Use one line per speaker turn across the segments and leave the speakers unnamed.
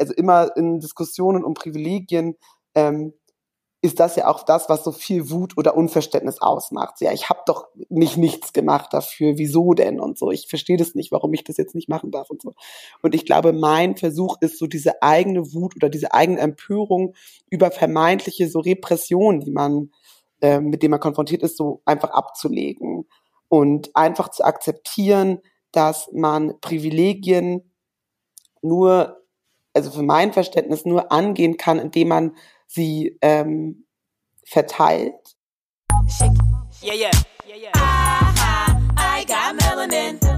also immer in Diskussionen um Privilegien, ähm, ist das ja auch das, was so viel Wut oder Unverständnis ausmacht. Ja, ich habe doch nicht nichts gemacht dafür, wieso denn und so. Ich verstehe das nicht, warum ich das jetzt nicht machen darf und so. Und ich glaube, mein Versuch ist so diese eigene Wut oder diese eigene Empörung über vermeintliche so Repressionen, die man äh, mit denen man konfrontiert ist, so einfach abzulegen und einfach zu akzeptieren, dass man Privilegien nur, also für mein Verständnis nur angehen kann, indem man sie ähm, verteilt. Yeah, yeah. Yeah, yeah. I, I got melanin.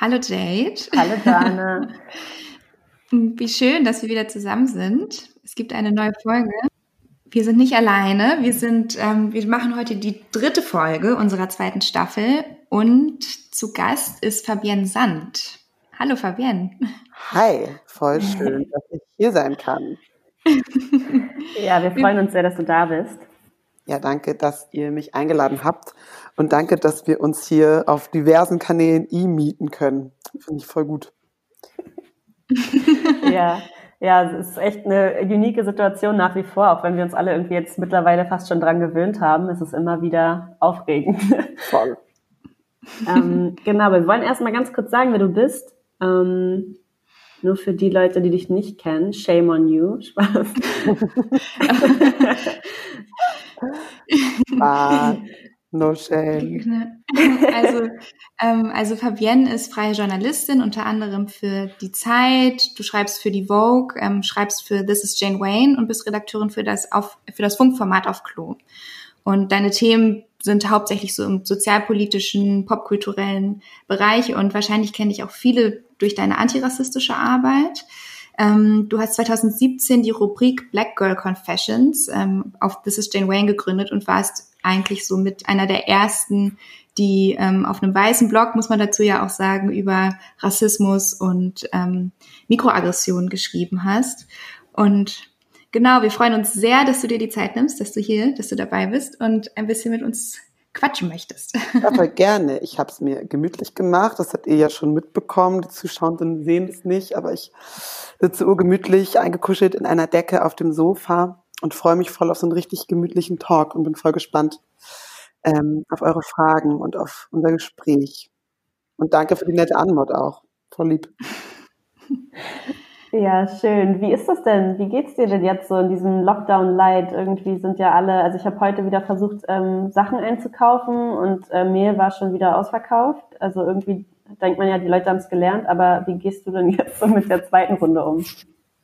Hallo Jade.
Hallo Dana.
Wie schön, dass wir wieder zusammen sind. Es gibt eine neue Folge. Wir sind nicht alleine. Wir sind, ähm, wir machen heute die dritte Folge unserer zweiten Staffel und zu Gast ist Fabienne Sand. Hallo Fabienne.
Hi, voll schön, dass ich hier sein kann.
ja, wir freuen uns sehr, dass du da bist.
Ja, danke, dass ihr mich eingeladen habt und danke, dass wir uns hier auf diversen Kanälen e-mieten können. Finde ich voll gut.
ja, ja, es ist echt eine unique Situation nach wie vor, auch wenn wir uns alle irgendwie jetzt mittlerweile fast schon dran gewöhnt haben, ist es immer wieder aufregend.
Voll.
ähm, genau, wir wollen erstmal ganz kurz sagen, wer du bist. Ähm, nur für die Leute, die dich nicht kennen, shame on you. Spaß.
ah, No shame.
Also, ähm, also Fabienne ist freie Journalistin, unter anderem für die Zeit. Du schreibst für die Vogue, ähm, schreibst für This is Jane Wayne und bist Redakteurin für das auf für das Funkformat auf Klo. Und deine Themen sind hauptsächlich so im sozialpolitischen, popkulturellen Bereich und wahrscheinlich kenne ich auch viele durch deine antirassistische Arbeit. Ähm, du hast 2017 die Rubrik Black Girl Confessions ähm, auf This is Jane Wayne gegründet und warst eigentlich so mit einer der ersten, die ähm, auf einem weißen Blog, muss man dazu ja auch sagen, über Rassismus und ähm, Mikroaggressionen geschrieben hast. Und genau, wir freuen uns sehr, dass du dir die Zeit nimmst, dass du hier, dass du dabei bist und ein bisschen mit uns quatschen möchtest.
Aber gerne. Ich habe es mir gemütlich gemacht. Das habt ihr ja schon mitbekommen. Die Zuschauenden sehen es nicht, aber ich sitze urgemütlich eingekuschelt in einer Decke auf dem Sofa und freue mich voll auf so einen richtig gemütlichen Talk und bin voll gespannt ähm, auf eure Fragen und auf unser Gespräch. Und danke für die nette Anmod auch. Voll lieb.
Ja, schön. Wie ist das denn? Wie geht's dir denn jetzt so in diesem Lockdown-Light? Irgendwie sind ja alle, also ich habe heute wieder versucht, ähm, Sachen einzukaufen und äh, Mehl war schon wieder ausverkauft. Also irgendwie denkt man ja, die Leute haben es gelernt, aber wie gehst du denn jetzt so mit der zweiten Runde um?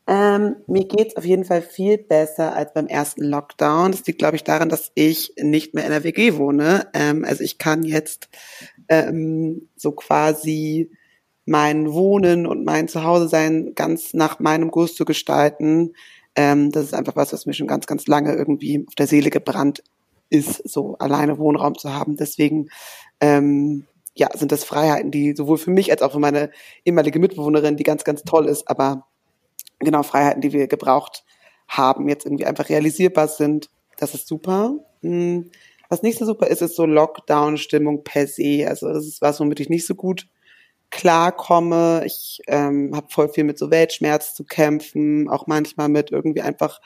Ähm, mir geht's auf jeden Fall viel besser als beim ersten Lockdown. Das liegt, glaube ich, daran, dass ich nicht mehr in der WG wohne. Ähm, also ich kann jetzt ähm, so quasi mein Wohnen und mein Zuhause sein ganz nach meinem Gusto gestalten. Ähm, das ist einfach was, was mir schon ganz, ganz lange irgendwie auf der Seele gebrannt ist, so alleine Wohnraum zu haben. Deswegen ähm, ja, sind das Freiheiten, die sowohl für mich als auch für meine ehemalige Mitbewohnerin, die ganz, ganz toll ist, aber genau Freiheiten, die wir gebraucht haben, jetzt irgendwie einfach realisierbar sind. Das ist super. Hm, was nicht so super ist, ist so Lockdown-Stimmung per se. Also das ist was, womit ich nicht so gut klarkomme. Ich ähm, habe voll viel mit so Weltschmerz zu kämpfen, auch manchmal mit irgendwie einfach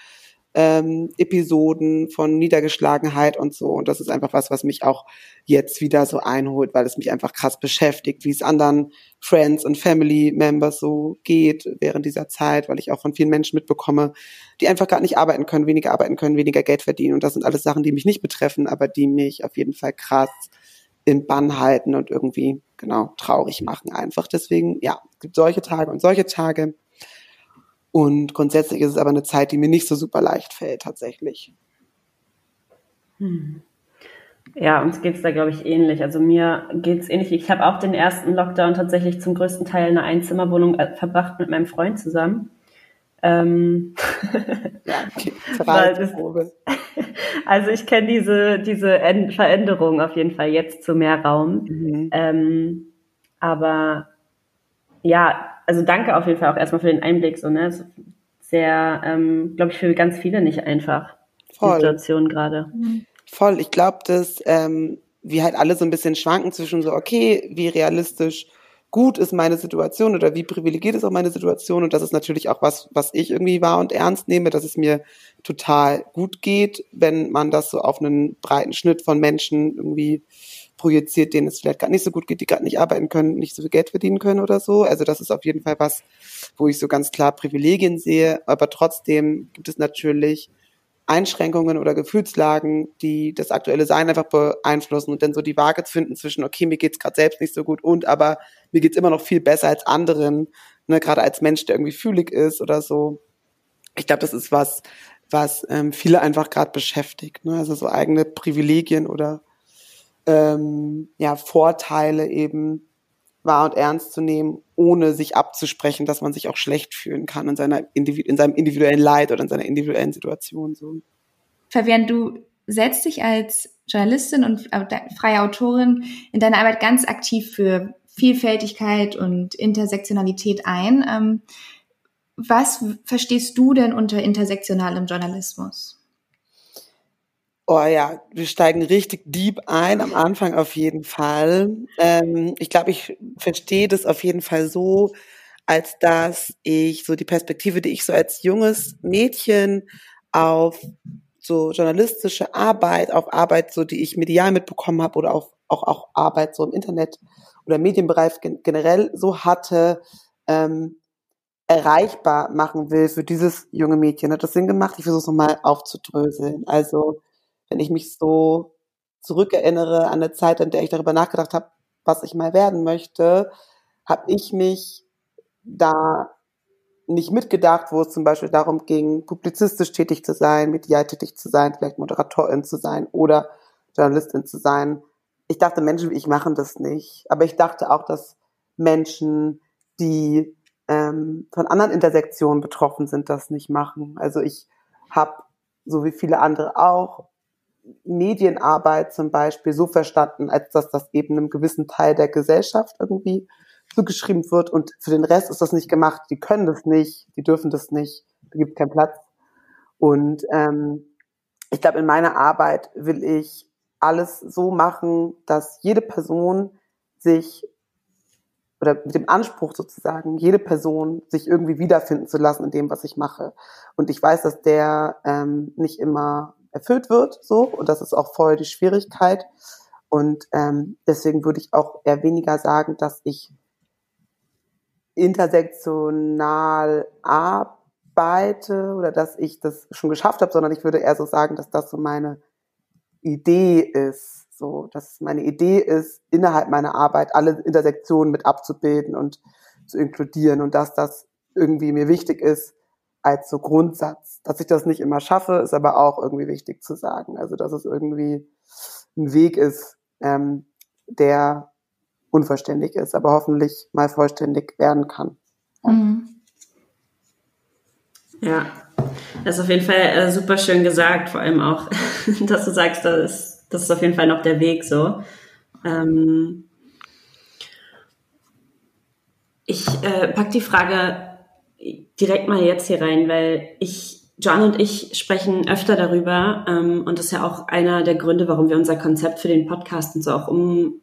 ähm, Episoden von Niedergeschlagenheit und so. Und das ist einfach was, was mich auch jetzt wieder so einholt, weil es mich einfach krass beschäftigt, wie es anderen Friends und Family Members so geht während dieser Zeit, weil ich auch von vielen Menschen mitbekomme, die einfach gar nicht arbeiten können, weniger arbeiten können, weniger Geld verdienen. Und das sind alles Sachen, die mich nicht betreffen, aber die mich auf jeden Fall krass in Bann halten und irgendwie, genau, traurig machen einfach. Deswegen, ja, es gibt solche Tage und solche Tage. Und grundsätzlich ist es aber eine Zeit, die mir nicht so super leicht fällt, tatsächlich.
Hm. Ja, uns geht's da, glaube ich, ähnlich. Also mir geht's ähnlich. Ich habe auch den ersten Lockdown tatsächlich zum größten Teil in einer Einzimmerwohnung äh, verbracht mit meinem Freund zusammen. Ähm ja, das, also ich kenne diese, diese Veränderung auf jeden Fall jetzt zu mehr Raum. Mhm. Ähm, aber ja, also danke auf jeden Fall auch erstmal für den Einblick. So, ne? Sehr, ähm, glaube ich, für ganz viele nicht einfach, Voll. die Situation gerade.
Voll. Ich glaube, dass ähm, wir halt alle so ein bisschen schwanken zwischen so, okay, wie realistisch gut ist meine Situation oder wie privilegiert ist auch meine Situation. Und das ist natürlich auch was, was ich irgendwie wahr und ernst nehme, dass es mir total gut geht, wenn man das so auf einen breiten Schnitt von Menschen irgendwie projiziert, denen es vielleicht gerade nicht so gut geht, die gerade nicht arbeiten können, nicht so viel Geld verdienen können oder so. Also das ist auf jeden Fall was, wo ich so ganz klar Privilegien sehe. Aber trotzdem gibt es natürlich Einschränkungen oder Gefühlslagen, die das aktuelle Sein einfach beeinflussen und dann so die Waage zu finden zwischen, okay, mir geht's gerade selbst nicht so gut und aber mir geht's immer noch viel besser als anderen, ne, gerade als Mensch, der irgendwie fühlig ist oder so. Ich glaube, das ist was, was ähm, viele einfach gerade beschäftigt, ne? also so eigene Privilegien oder ähm, ja, Vorteile eben wahr und ernst zu nehmen, ohne sich abzusprechen, dass man sich auch schlecht fühlen kann in, seiner in seinem individuellen Leid oder in seiner individuellen Situation. So.
Fabian, du setzt dich als Journalistin und freie Autorin in deiner Arbeit ganz aktiv für Vielfältigkeit und Intersektionalität ein. Ähm, was verstehst du denn unter intersektionalem Journalismus?
Oh ja, wir steigen richtig deep ein, am Anfang auf jeden Fall. Ähm, ich glaube, ich verstehe das auf jeden Fall so, als dass ich so die Perspektive, die ich so als junges Mädchen auf so journalistische Arbeit, auf Arbeit, so die ich medial mitbekommen habe oder auf, auch, auch Arbeit so im Internet oder Medienbereich generell so hatte, ähm, erreichbar machen will für dieses junge Mädchen. Hat das Sinn gemacht? Ich versuche es nochmal aufzudröseln. Also wenn ich mich so zurückerinnere an eine Zeit, in der ich darüber nachgedacht habe, was ich mal werden möchte, habe ich mich da nicht mitgedacht, wo es zum Beispiel darum ging, publizistisch tätig zu sein, medial tätig zu sein, vielleicht Moderatorin zu sein oder Journalistin zu sein. Ich dachte, Menschen wie ich machen das nicht. Aber ich dachte auch, dass Menschen, die ähm, von anderen Intersektionen betroffen sind, das nicht machen. Also ich habe, so wie viele andere auch, Medienarbeit zum Beispiel so verstanden, als dass das eben einem gewissen Teil der Gesellschaft irgendwie zugeschrieben wird und für den Rest ist das nicht gemacht. Die können das nicht, die dürfen das nicht, da gibt keinen Platz. Und ähm, ich glaube, in meiner Arbeit will ich alles so machen, dass jede Person sich oder mit dem Anspruch sozusagen, jede Person sich irgendwie wiederfinden zu lassen in dem, was ich mache. Und ich weiß, dass der ähm, nicht immer erfüllt wird, so und das ist auch voll die Schwierigkeit. Und ähm, deswegen würde ich auch eher weniger sagen, dass ich intersektional arbeite oder dass ich das schon geschafft habe, sondern ich würde eher so sagen, dass das so meine Idee ist. So, dass meine Idee ist, innerhalb meiner Arbeit alle Intersektionen mit abzubilden und zu inkludieren und dass das irgendwie mir wichtig ist, als so Grundsatz. Dass ich das nicht immer schaffe, ist aber auch irgendwie wichtig zu sagen. Also dass es irgendwie ein Weg ist, ähm, der unvollständig ist, aber hoffentlich mal vollständig werden kann. Mhm.
Ja, das ist auf jeden Fall äh, super schön gesagt, vor allem auch, dass du sagst, das ist, das ist auf jeden Fall noch der Weg so. Ähm ich äh, pack die Frage direkt mal jetzt hier rein, weil ich, John und ich sprechen öfter darüber ähm, und das ist ja auch einer der Gründe, warum wir unser Konzept für den Podcast und so auch um,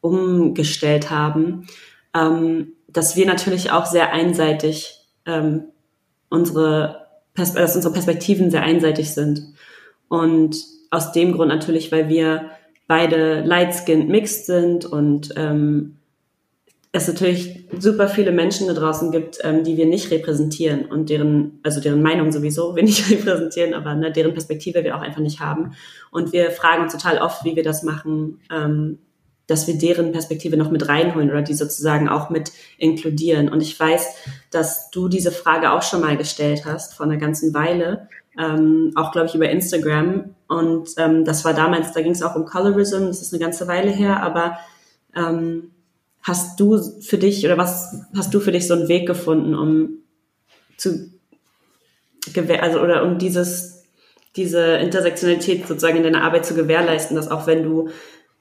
umgestellt haben, ähm, dass wir natürlich auch sehr einseitig ähm, unsere, Pers dass unsere Perspektiven sehr einseitig sind. Und aus dem Grund natürlich, weil wir beide light-skinned mixed sind und ähm, es natürlich super viele Menschen da draußen gibt, ähm, die wir nicht repräsentieren und deren, also deren Meinung sowieso wir nicht repräsentieren, aber ne, deren Perspektive wir auch einfach nicht haben. Und wir fragen uns total oft, wie wir das machen, ähm, dass wir deren Perspektive noch mit reinholen oder die sozusagen auch mit inkludieren. Und ich weiß, dass du diese Frage auch schon mal gestellt hast vor einer ganzen Weile, ähm, auch glaube ich über Instagram. Und ähm, das war damals, da ging es auch um Colorism, das ist eine ganze Weile her, aber ähm, Hast du für dich oder was hast du für dich so einen Weg gefunden, um zu also oder um dieses diese Intersektionalität sozusagen in deiner Arbeit zu gewährleisten, dass auch wenn du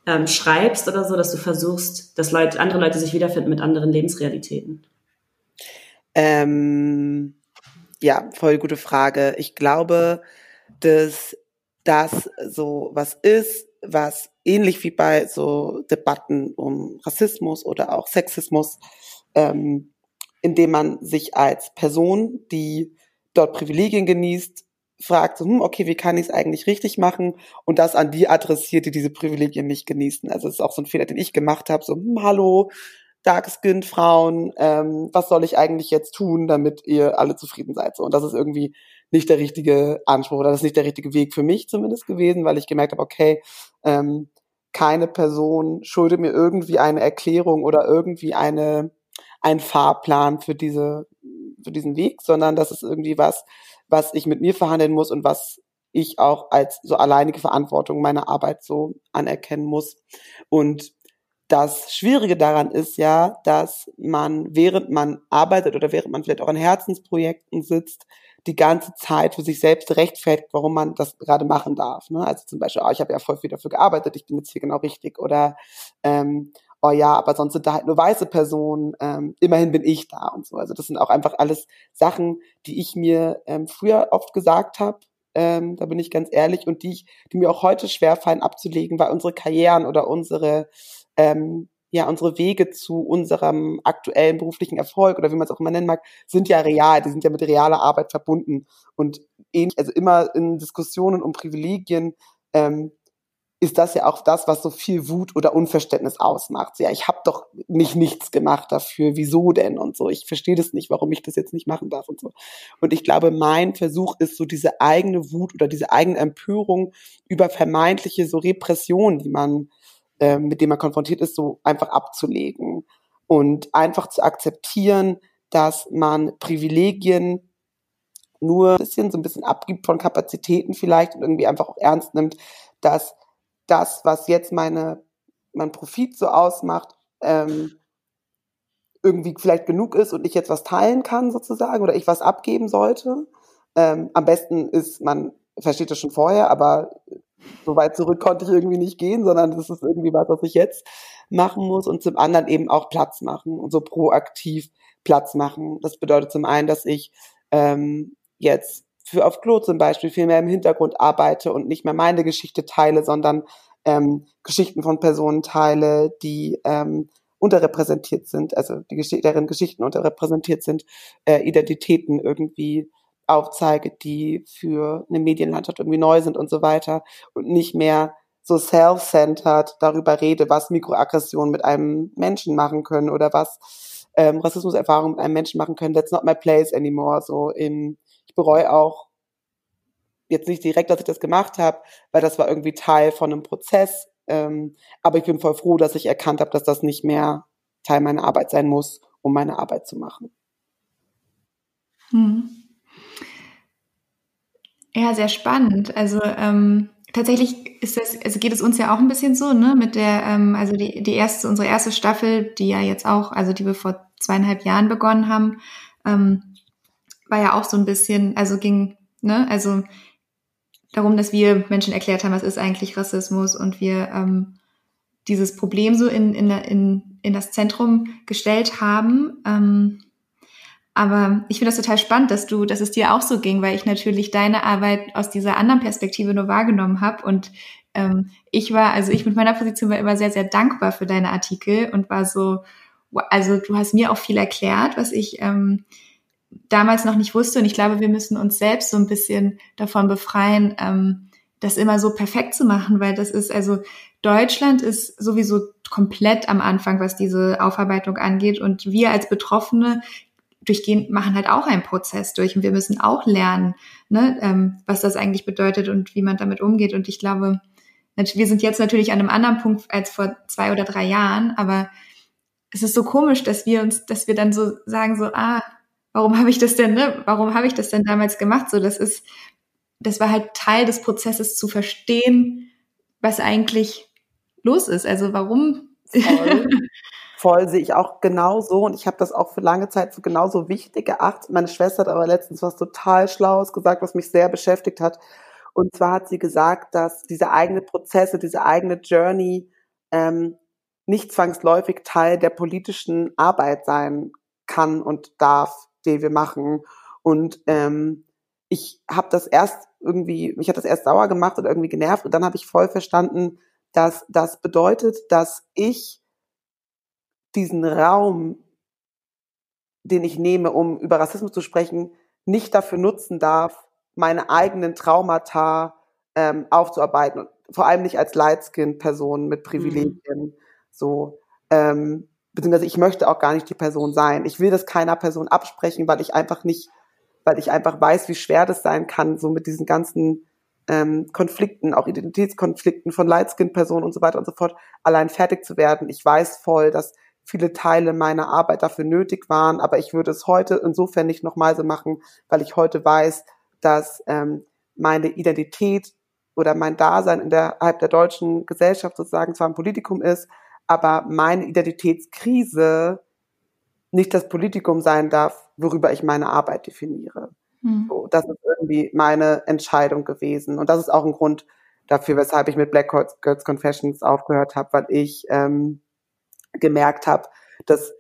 ähm, schreibst oder so, dass du versuchst, dass Leute, andere Leute sich wiederfinden mit anderen Lebensrealitäten?
Ähm, ja, voll gute Frage. Ich glaube, dass das so was ist, was ähnlich wie bei so Debatten um Rassismus oder auch Sexismus, ähm, indem man sich als Person, die dort Privilegien genießt, fragt, so, hm, okay, wie kann ich es eigentlich richtig machen? Und das an die adressiert, die diese Privilegien nicht genießen. Also es ist auch so ein Fehler, den ich gemacht habe. So, hm, hallo, dark-skinned Frauen, ähm, was soll ich eigentlich jetzt tun, damit ihr alle zufrieden seid? So, und das ist irgendwie nicht der richtige Anspruch oder das ist nicht der richtige Weg für mich zumindest gewesen, weil ich gemerkt habe, okay, ähm, keine Person schuldet mir irgendwie eine Erklärung oder irgendwie eine ein Fahrplan für diese für diesen Weg, sondern das ist irgendwie was, was ich mit mir verhandeln muss und was ich auch als so alleinige Verantwortung meiner Arbeit so anerkennen muss. Und das Schwierige daran ist ja, dass man, während man arbeitet oder während man vielleicht auch an Herzensprojekten sitzt, die ganze Zeit für sich selbst rechtfertigt, warum man das gerade machen darf. Ne? Also zum Beispiel, oh, ich habe ja voll viel dafür gearbeitet, ich bin jetzt hier genau richtig. Oder ähm, oh ja, aber sonst sind da halt nur weiße Personen, ähm, immerhin bin ich da und so. Also das sind auch einfach alles Sachen, die ich mir ähm, früher oft gesagt habe, ähm, da bin ich ganz ehrlich, und die, ich, die mir auch heute schwerfallen abzulegen, weil unsere Karrieren oder unsere ähm, ja, unsere Wege zu unserem aktuellen beruflichen Erfolg oder wie man es auch immer nennen mag, sind ja real, die sind ja mit realer Arbeit verbunden. Und ähnlich, also immer in Diskussionen um Privilegien ähm, ist das ja auch das, was so viel Wut oder Unverständnis ausmacht. Ja, ich habe doch nicht nichts gemacht dafür, wieso denn und so. Ich verstehe das nicht, warum ich das jetzt nicht machen darf und so. Und ich glaube, mein Versuch ist so diese eigene Wut oder diese eigene Empörung über vermeintliche so Repressionen, die man äh, mit dem man konfrontiert ist, so einfach abzulegen und einfach zu akzeptieren, dass man Privilegien nur ein bisschen so ein bisschen abgibt von Kapazitäten vielleicht und irgendwie einfach auch ernst nimmt, dass das, was jetzt meine mein Profit so ausmacht, ähm, irgendwie vielleicht genug ist und ich jetzt was teilen kann sozusagen oder ich was abgeben sollte. Ähm, am besten ist, man versteht das schon vorher, aber so weit zurück konnte ich irgendwie nicht gehen, sondern das ist irgendwie was, was ich jetzt machen muss und zum anderen eben auch Platz machen und so proaktiv Platz machen. Das bedeutet zum einen, dass ich ähm, jetzt für auf Klo zum Beispiel viel mehr im Hintergrund arbeite und nicht mehr meine Geschichte teile, sondern ähm, Geschichten von Personen teile, die ähm, unterrepräsentiert sind, also die Gesch deren Geschichten unterrepräsentiert sind, äh, Identitäten irgendwie aufzeige, die für eine Medienlandschaft irgendwie neu sind und so weiter und nicht mehr so self-centered darüber rede, was Mikroaggressionen mit einem Menschen machen können oder was ähm, Rassismuserfahrungen mit einem Menschen machen können. That's not my place anymore. So in, ich bereue auch jetzt nicht direkt, dass ich das gemacht habe, weil das war irgendwie Teil von einem Prozess. Ähm, aber ich bin voll froh, dass ich erkannt habe, dass das nicht mehr Teil meiner Arbeit sein muss, um meine Arbeit zu machen.
Hm. Ja, sehr spannend. Also ähm, tatsächlich ist das, also geht es uns ja auch ein bisschen so, ne, mit der, ähm, also die, die erste, unsere erste Staffel, die ja jetzt auch, also die wir vor zweieinhalb Jahren begonnen haben, ähm, war ja auch so ein bisschen, also ging, ne, also darum, dass wir Menschen erklärt haben, was ist eigentlich Rassismus und wir ähm, dieses Problem so in, in, in, in das Zentrum gestellt haben. Ähm, aber ich finde das total spannend, dass du, dass es dir auch so ging, weil ich natürlich deine Arbeit aus dieser anderen Perspektive nur wahrgenommen habe. Und ähm, ich war, also ich mit meiner Position war immer sehr, sehr dankbar für deine Artikel und war so, also du hast mir auch viel erklärt, was ich ähm, damals noch nicht wusste. Und ich glaube, wir müssen uns selbst so ein bisschen davon befreien, ähm, das immer so perfekt zu machen, weil das ist, also Deutschland ist sowieso komplett am Anfang, was diese Aufarbeitung angeht. Und wir als Betroffene durchgehen, machen halt auch einen Prozess durch und wir müssen auch lernen, ne, ähm, was das eigentlich bedeutet und wie man damit umgeht. Und ich glaube, wir sind jetzt natürlich an einem anderen Punkt als vor zwei oder drei Jahren, aber es ist so komisch, dass wir uns, dass wir dann so sagen, so, ah, warum habe ich das denn, ne? Warum habe ich das denn damals gemacht? So, das ist, das war halt Teil des Prozesses zu verstehen, was eigentlich los ist. Also warum?
voll, sehe ich auch genauso und ich habe das auch für lange Zeit für genauso wichtig geachtet. Meine Schwester hat aber letztens was total Schlaues gesagt, was mich sehr beschäftigt hat. Und zwar hat sie gesagt, dass diese eigene Prozesse, diese eigene Journey ähm, nicht zwangsläufig Teil der politischen Arbeit sein kann und darf, die wir machen. Und ähm, ich habe das erst irgendwie, mich hat das erst sauer gemacht oder irgendwie genervt und dann habe ich voll verstanden, dass das bedeutet, dass ich diesen Raum, den ich nehme, um über Rassismus zu sprechen, nicht dafür nutzen darf, meine eigenen Traumata ähm, aufzuarbeiten. vor allem nicht als Lightskin-Person mit Privilegien. Mhm. So, ähm, beziehungsweise ich möchte auch gar nicht die Person sein. Ich will das keiner Person absprechen, weil ich einfach nicht, weil ich einfach weiß, wie schwer das sein kann, so mit diesen ganzen ähm, Konflikten, auch Identitätskonflikten von Lightskin-Personen und so weiter und so fort, allein fertig zu werden. Ich weiß voll, dass viele Teile meiner Arbeit dafür nötig waren, aber ich würde es heute insofern nicht nochmal so machen, weil ich heute weiß, dass ähm, meine Identität oder mein Dasein innerhalb der deutschen Gesellschaft sozusagen zwar ein Politikum ist, aber meine Identitätskrise nicht das Politikum sein darf, worüber ich meine Arbeit definiere. Mhm. So, das ist irgendwie meine Entscheidung gewesen. Und das ist auch ein Grund dafür, weshalb ich mit Black Girls Confessions aufgehört habe, weil ich ähm, gemerkt habe, dass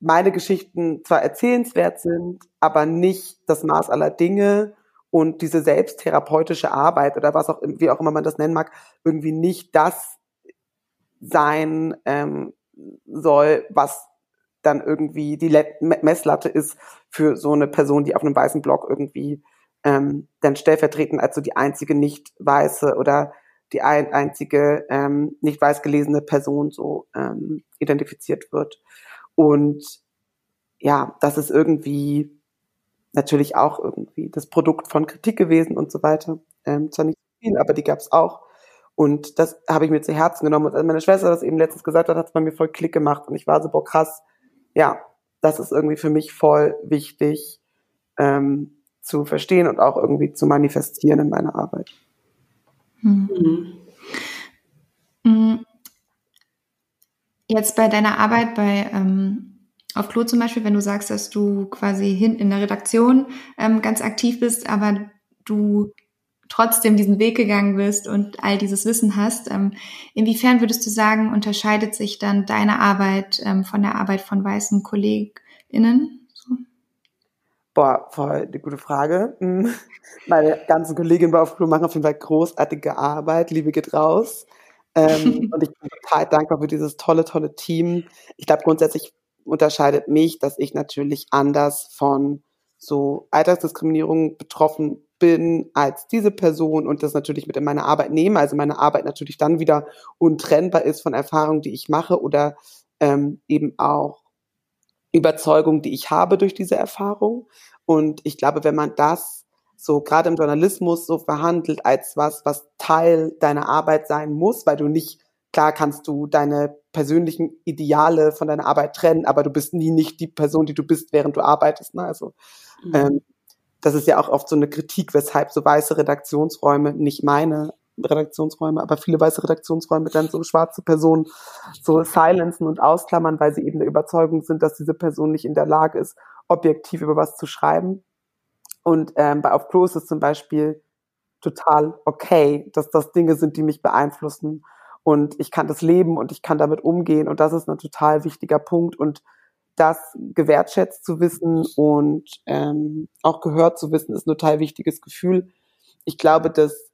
meine Geschichten zwar erzählenswert sind, aber nicht das Maß aller Dinge und diese selbsttherapeutische Arbeit oder was auch, wie auch immer man das nennen mag, irgendwie nicht das sein ähm, soll, was dann irgendwie die Messlatte ist für so eine Person, die auf einem weißen Block irgendwie ähm, dann stellvertretend als so die einzige nicht weiße oder die ein, einzige ähm, nicht weiß gelesene Person so ähm, identifiziert wird. Und ja, das ist irgendwie natürlich auch irgendwie das Produkt von Kritik gewesen und so weiter. Ähm, zwar nicht viel, aber die gab es auch. Und das habe ich mir zu Herzen genommen. Und als meine Schwester das eben letztens gesagt hat, hat es bei mir voll Klick gemacht. Und ich war so, boah, krass, ja, das ist irgendwie für mich voll wichtig ähm, zu verstehen und auch irgendwie zu manifestieren in meiner Arbeit.
Mhm. Mhm. Jetzt bei deiner Arbeit bei ähm, auf Klo zum Beispiel, wenn du sagst, dass du quasi hin in der Redaktion ähm, ganz aktiv bist, aber du trotzdem diesen Weg gegangen bist und all dieses Wissen hast. Ähm, inwiefern würdest du sagen, unterscheidet sich dann deine Arbeit ähm, von der Arbeit von weißen KollegInnen?
Boah, voll die gute Frage. Hm. Meine ganzen Kolleginnen bei Aufklo machen auf jeden Fall großartige Arbeit. Liebe geht raus. Ähm, und ich bin total dankbar für dieses tolle, tolle Team. Ich glaube, grundsätzlich unterscheidet mich, dass ich natürlich anders von so Alltagsdiskriminierung betroffen bin als diese Person und das natürlich mit in meine Arbeit nehme, also meine Arbeit natürlich dann wieder untrennbar ist von Erfahrungen, die ich mache oder ähm, eben auch Überzeugung, die ich habe durch diese Erfahrung. Und ich glaube, wenn man das so gerade im Journalismus so verhandelt als was, was Teil deiner Arbeit sein muss, weil du nicht, klar kannst du deine persönlichen Ideale von deiner Arbeit trennen, aber du bist nie nicht die Person, die du bist, während du arbeitest. Ne? Also mhm. ähm, das ist ja auch oft so eine Kritik, weshalb so weiße Redaktionsräume, nicht meine Redaktionsräume, aber viele weiße Redaktionsräume dann so schwarze Personen so silenzen und ausklammern, weil sie eben der Überzeugung sind, dass diese Person nicht in der Lage ist, objektiv über was zu schreiben. Und ähm, bei Auf Klo ist es zum Beispiel total okay, dass das Dinge sind, die mich beeinflussen. Und ich kann das leben und ich kann damit umgehen. Und das ist ein total wichtiger Punkt. Und das gewertschätzt zu wissen und ähm, auch gehört zu wissen, ist ein total wichtiges Gefühl. Ich glaube, dass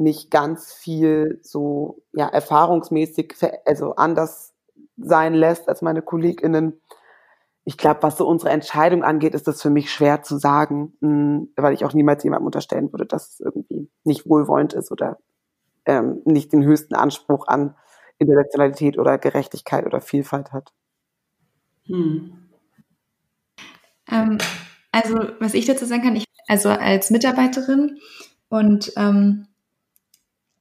mich ganz viel so ja erfahrungsmäßig also anders sein lässt als meine KollegInnen. Ich glaube, was so unsere Entscheidung angeht, ist das für mich schwer zu sagen, hm, weil ich auch niemals jemandem unterstellen würde, dass es irgendwie nicht wohlwollend ist oder ähm, nicht den höchsten Anspruch an Intersektionalität oder Gerechtigkeit oder Vielfalt hat. Hm.
Ähm, also, was ich dazu sagen kann, ich, also als Mitarbeiterin und ähm,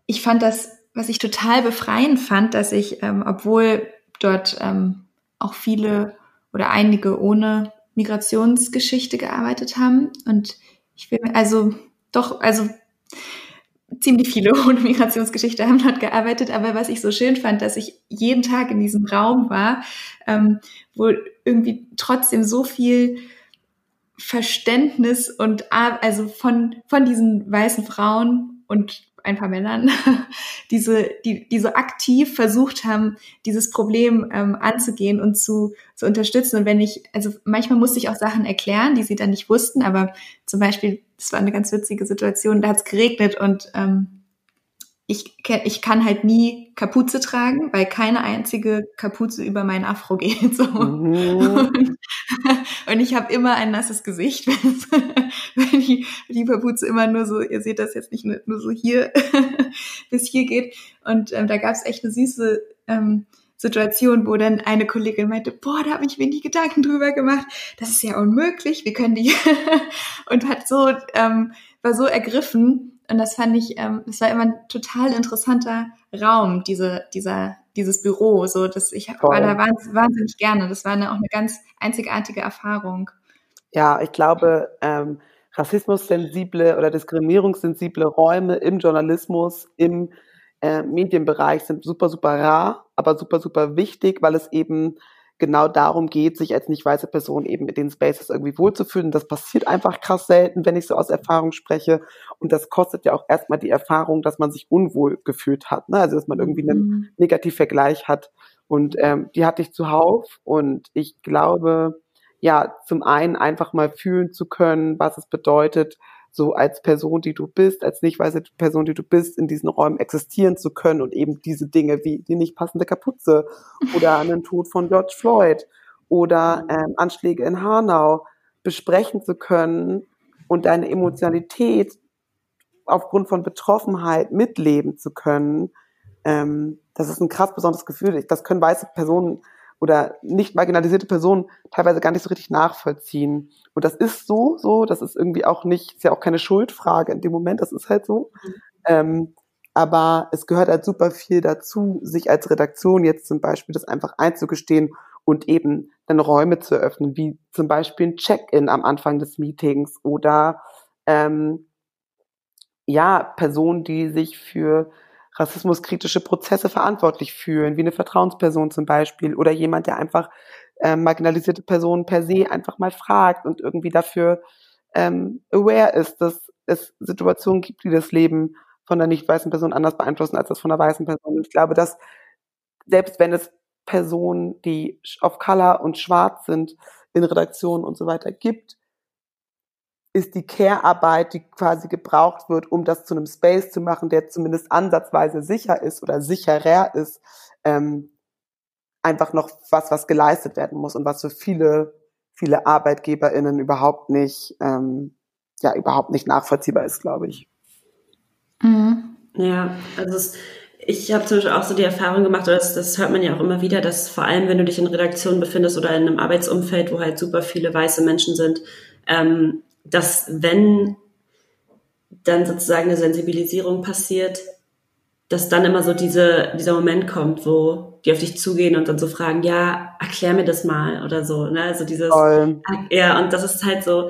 ich fand das, was ich total befreiend fand, dass ich, ähm, obwohl dort ähm, auch viele oder einige ohne Migrationsgeschichte gearbeitet haben und ich will, also doch, also ziemlich viele ohne Migrationsgeschichte haben dort gearbeitet, aber was ich so schön fand, dass ich jeden Tag in diesem Raum war, ähm, wo irgendwie trotzdem so viel Verständnis und also von, von diesen weißen Frauen und ein paar Männern, diese, die, die so aktiv versucht haben, dieses Problem ähm, anzugehen und zu, zu unterstützen. Und wenn ich, also manchmal musste ich auch Sachen erklären, die sie dann nicht wussten, aber zum Beispiel, das war eine ganz witzige Situation, da hat es geregnet und ähm, ich, ich kann halt nie Kapuze tragen, weil keine einzige Kapuze über meinen Afro geht. So. Mhm. Und, und, ich habe immer ein nasses Gesicht, wenn die, die Kapuze immer nur so, ihr seht das jetzt nicht nur, so hier bis hier geht. Und ähm, da gab es echt eine süße ähm, Situation, wo dann eine Kollegin meinte, boah, da habe ich mir nie Gedanken drüber gemacht. Das ist ja unmöglich. Wir können die und hat so ähm, war so ergriffen und das fand ich, ähm, das war immer ein total interessanter Raum, diese, dieser, dieses Büro. So, dass ich Voll. war da wahnsinnig gerne. Das war eine, auch eine ganz einzigartige Erfahrung.
Ja, ich glaube, ähm, rassismussensible oder diskriminierungssensible Räume im Journalismus, im äh, Medienbereich sind super, super rar, aber super, super wichtig, weil es eben genau darum geht, sich als nicht weiße Person eben in den Spaces irgendwie wohlzufühlen. Das passiert einfach krass selten, wenn ich so aus Erfahrung spreche. Und das kostet ja auch erstmal die Erfahrung, dass man sich unwohl gefühlt hat. Ne? Also dass man irgendwie einen mhm. Negativvergleich hat. Und ähm, die hatte ich zuhauf. Und ich glaube, ja, zum einen einfach mal fühlen zu können, was es bedeutet, so als Person, die du bist, als nicht weiße Person, die du bist, in diesen Räumen existieren zu können und eben diese Dinge wie die nicht passende Kapuze oder einen Tod von George Floyd oder ähm, Anschläge in Hanau besprechen zu können und deine Emotionalität aufgrund von Betroffenheit mitleben zu können, ähm, das ist ein krass besonderes Gefühl. Das können weiße Personen oder nicht marginalisierte Personen teilweise gar nicht so richtig nachvollziehen. Und das ist so, so, das ist irgendwie auch nicht, ist ja auch keine Schuldfrage in dem Moment, das ist halt so. Mhm. Ähm, aber es gehört halt super viel dazu, sich als Redaktion jetzt zum Beispiel das einfach einzugestehen und eben dann Räume zu eröffnen, wie zum Beispiel ein Check-in am Anfang des Meetings oder ähm, ja, Personen, die sich für rassismuskritische Prozesse verantwortlich fühlen, wie eine Vertrauensperson zum Beispiel oder jemand, der einfach äh, marginalisierte Personen per se einfach mal fragt und irgendwie dafür ähm, aware ist, dass es Situationen gibt, die das Leben von einer nicht weißen Person anders beeinflussen als das von einer weißen Person. Und ich glaube, dass selbst wenn es Personen, die auf Color und schwarz sind, in Redaktionen und so weiter gibt, ist die Care-Arbeit, die quasi gebraucht wird, um das zu einem Space zu machen, der zumindest ansatzweise sicher ist oder sicherer ist, ähm, einfach noch was, was geleistet werden muss und was für viele, viele ArbeitgeberInnen überhaupt nicht, ähm, ja, überhaupt nicht nachvollziehbar ist, glaube ich.
Mhm. Ja, also es, ich habe zum Beispiel auch so die Erfahrung gemacht, oder das, das hört man ja auch immer wieder, dass vor allem, wenn du dich in Redaktionen befindest oder in einem Arbeitsumfeld, wo halt super viele weiße Menschen sind, ähm, dass wenn dann sozusagen eine Sensibilisierung passiert, dass dann immer so diese, dieser Moment kommt, wo die auf dich zugehen und dann so fragen, ja, erklär mir das mal oder so, ne? Also dieses, Voll. ja, und das ist halt so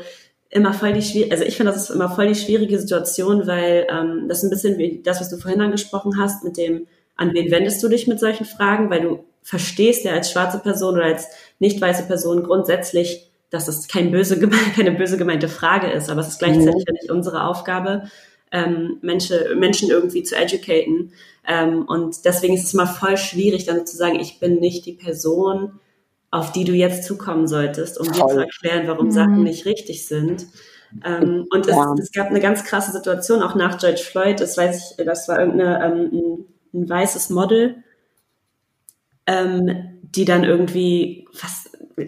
immer voll die schwierige, also ich finde, das ist immer voll die schwierige Situation, weil ähm, das ist ein bisschen wie das, was du vorhin angesprochen hast, mit dem, an wen wendest du dich mit solchen Fragen, weil du verstehst ja als schwarze Person oder als nicht weiße Person grundsätzlich, dass das kein böse, keine böse gemeinte Frage ist, aber es ist gleichzeitig mhm. nicht unsere Aufgabe, ähm, Menschen, Menschen irgendwie zu educaten. Ähm, und deswegen ist es mal voll schwierig, dann zu sagen, ich bin nicht die Person, auf die du jetzt zukommen solltest, um dir zu erklären, warum mhm. Sachen nicht richtig sind. Ähm, und es, ja. es, gab eine ganz krasse Situation, auch nach George Floyd, das weiß ich, das war irgendeine, ähm, ein, ein, weißes Model, ähm, die dann irgendwie fast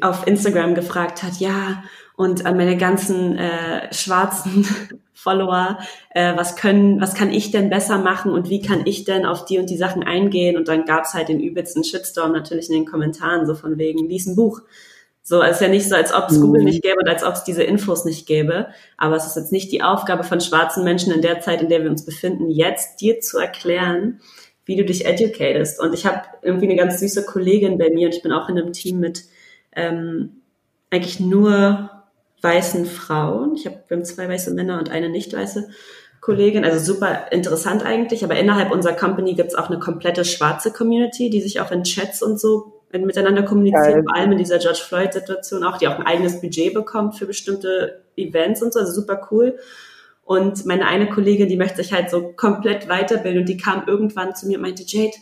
auf Instagram gefragt hat, ja, und an meine ganzen äh, schwarzen Follower, äh, was können, was kann ich denn besser machen und wie kann ich denn auf die und die Sachen eingehen? Und dann gab's halt den übelsten Shitstorm natürlich in den Kommentaren, so von wegen, lies ein Buch. So, es ist ja nicht so, als ob es Google mhm. nicht gäbe und als ob es diese Infos nicht gäbe. Aber es ist jetzt nicht die Aufgabe von schwarzen Menschen in der Zeit, in der wir uns befinden, jetzt dir zu erklären, wie du dich educatest. Und ich habe irgendwie eine ganz süße Kollegin bei mir und ich bin auch in einem Team mit ähm, eigentlich nur weißen Frauen. Ich habe wir haben zwei weiße Männer und eine nicht weiße Kollegin. Also super interessant eigentlich. Aber innerhalb unserer Company gibt es auch eine komplette schwarze Community, die sich auch in Chats und so miteinander kommuniziert, vor allem in dieser George Floyd-Situation auch, die auch ein eigenes Budget bekommt für bestimmte Events und so. Also super cool. Und meine eine Kollegin, die möchte sich halt so komplett weiterbilden und die kam irgendwann zu mir und meinte, Jade,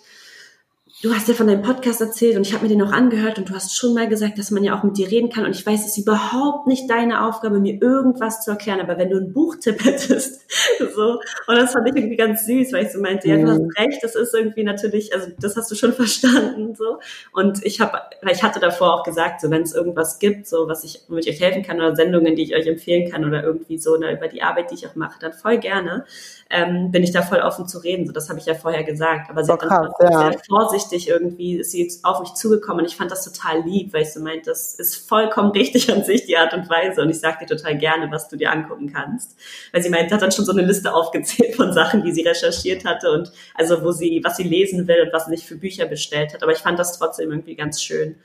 du hast ja von deinem Podcast erzählt und ich habe mir den auch angehört und du hast schon mal gesagt, dass man ja auch mit dir reden kann und ich weiß, es ist überhaupt nicht deine Aufgabe, mir irgendwas zu erklären, aber wenn du einen Buchtipp hättest, so, und das fand ich irgendwie ganz süß, weil ich so meinte, ja, du hast mhm. recht, das ist irgendwie natürlich, also das hast du schon verstanden, so, und ich habe, weil ich hatte davor auch gesagt, so, wenn es irgendwas gibt, so, was ich, womit ich euch helfen kann oder Sendungen, die ich euch empfehlen kann oder irgendwie so, ne, über die Arbeit, die ich auch mache, dann voll gerne, ähm, bin ich da voll offen zu reden, so, das habe ich ja vorher gesagt, aber sie hat dann ja. sehr vorsichtig vorsichtig irgendwie ist sie auf mich zugekommen und ich fand das total lieb, weil ich so meinte, das ist vollkommen richtig an sich, die Art und Weise und ich sag dir total gerne, was du dir angucken kannst. Weil sie meinte, hat dann schon so eine Liste aufgezählt von Sachen, die sie recherchiert hatte und also wo sie, was sie lesen will und was sie nicht für Bücher bestellt hat. Aber ich fand das trotzdem irgendwie ganz schön.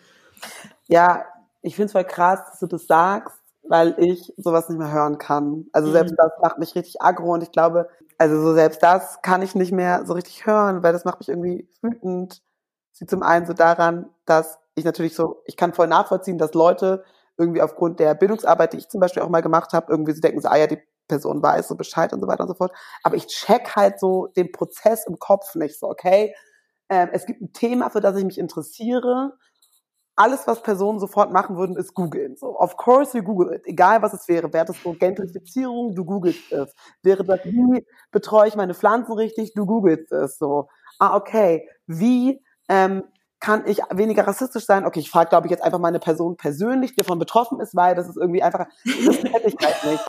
Ja, ich finde es voll krass, dass du das sagst, weil ich sowas nicht mehr hören kann. Also selbst mhm. das macht mich richtig aggro und ich glaube, also so selbst das kann ich nicht mehr so richtig hören, weil das macht mich irgendwie wütend sie zum einen so daran, dass ich natürlich so, ich kann voll nachvollziehen, dass Leute irgendwie aufgrund der Bildungsarbeit, die ich zum Beispiel auch mal gemacht habe, irgendwie sie denken so, ah ja, die Person weiß so Bescheid und so weiter und so fort. Aber ich check halt so den Prozess im Kopf nicht so, okay? Ähm, es gibt ein Thema, für das ich mich interessiere. Alles, was Personen sofort machen würden, ist googeln. So, of course you Google it. Egal, was es wäre. Wäre das so Gentrifizierung, du googelst es. Wäre das, wie betreue ich meine Pflanzen richtig, du googelst es. So, ah, okay. Wie ähm, kann ich weniger rassistisch sein? Okay, ich frage, glaube ich, jetzt einfach mal eine Person persönlich, die davon betroffen ist, weil das ist irgendwie einfach, das hätte ich halt nicht.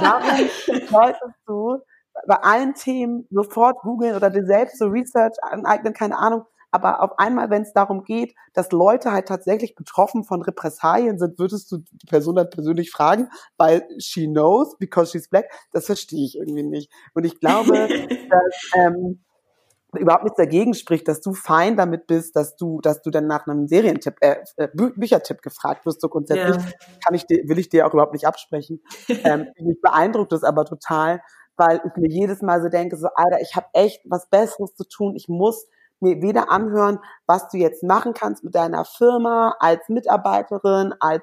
Warum solltest du bei allen Themen sofort googeln oder dir selbst so Research aneignen, keine Ahnung, aber auf einmal, wenn es darum geht, dass Leute halt tatsächlich betroffen von Repressalien sind, würdest du die Person dann persönlich fragen, weil she knows, because she's black. Das verstehe ich irgendwie nicht. Und ich glaube, dass ähm, überhaupt nichts dagegen spricht, dass du fein damit bist, dass du, dass du dann nach einem Serientipp, äh, äh Bü Büchertipp gefragt wirst. So grundsätzlich ja. kann ich dir, will ich dir auch überhaupt nicht absprechen. ähm, mich beeindruckt es aber total, weil ich mir jedes Mal so denke, so Alter, ich habe echt was Besseres zu tun. Ich muss mir weder anhören, was du jetzt machen kannst mit deiner Firma als Mitarbeiterin, als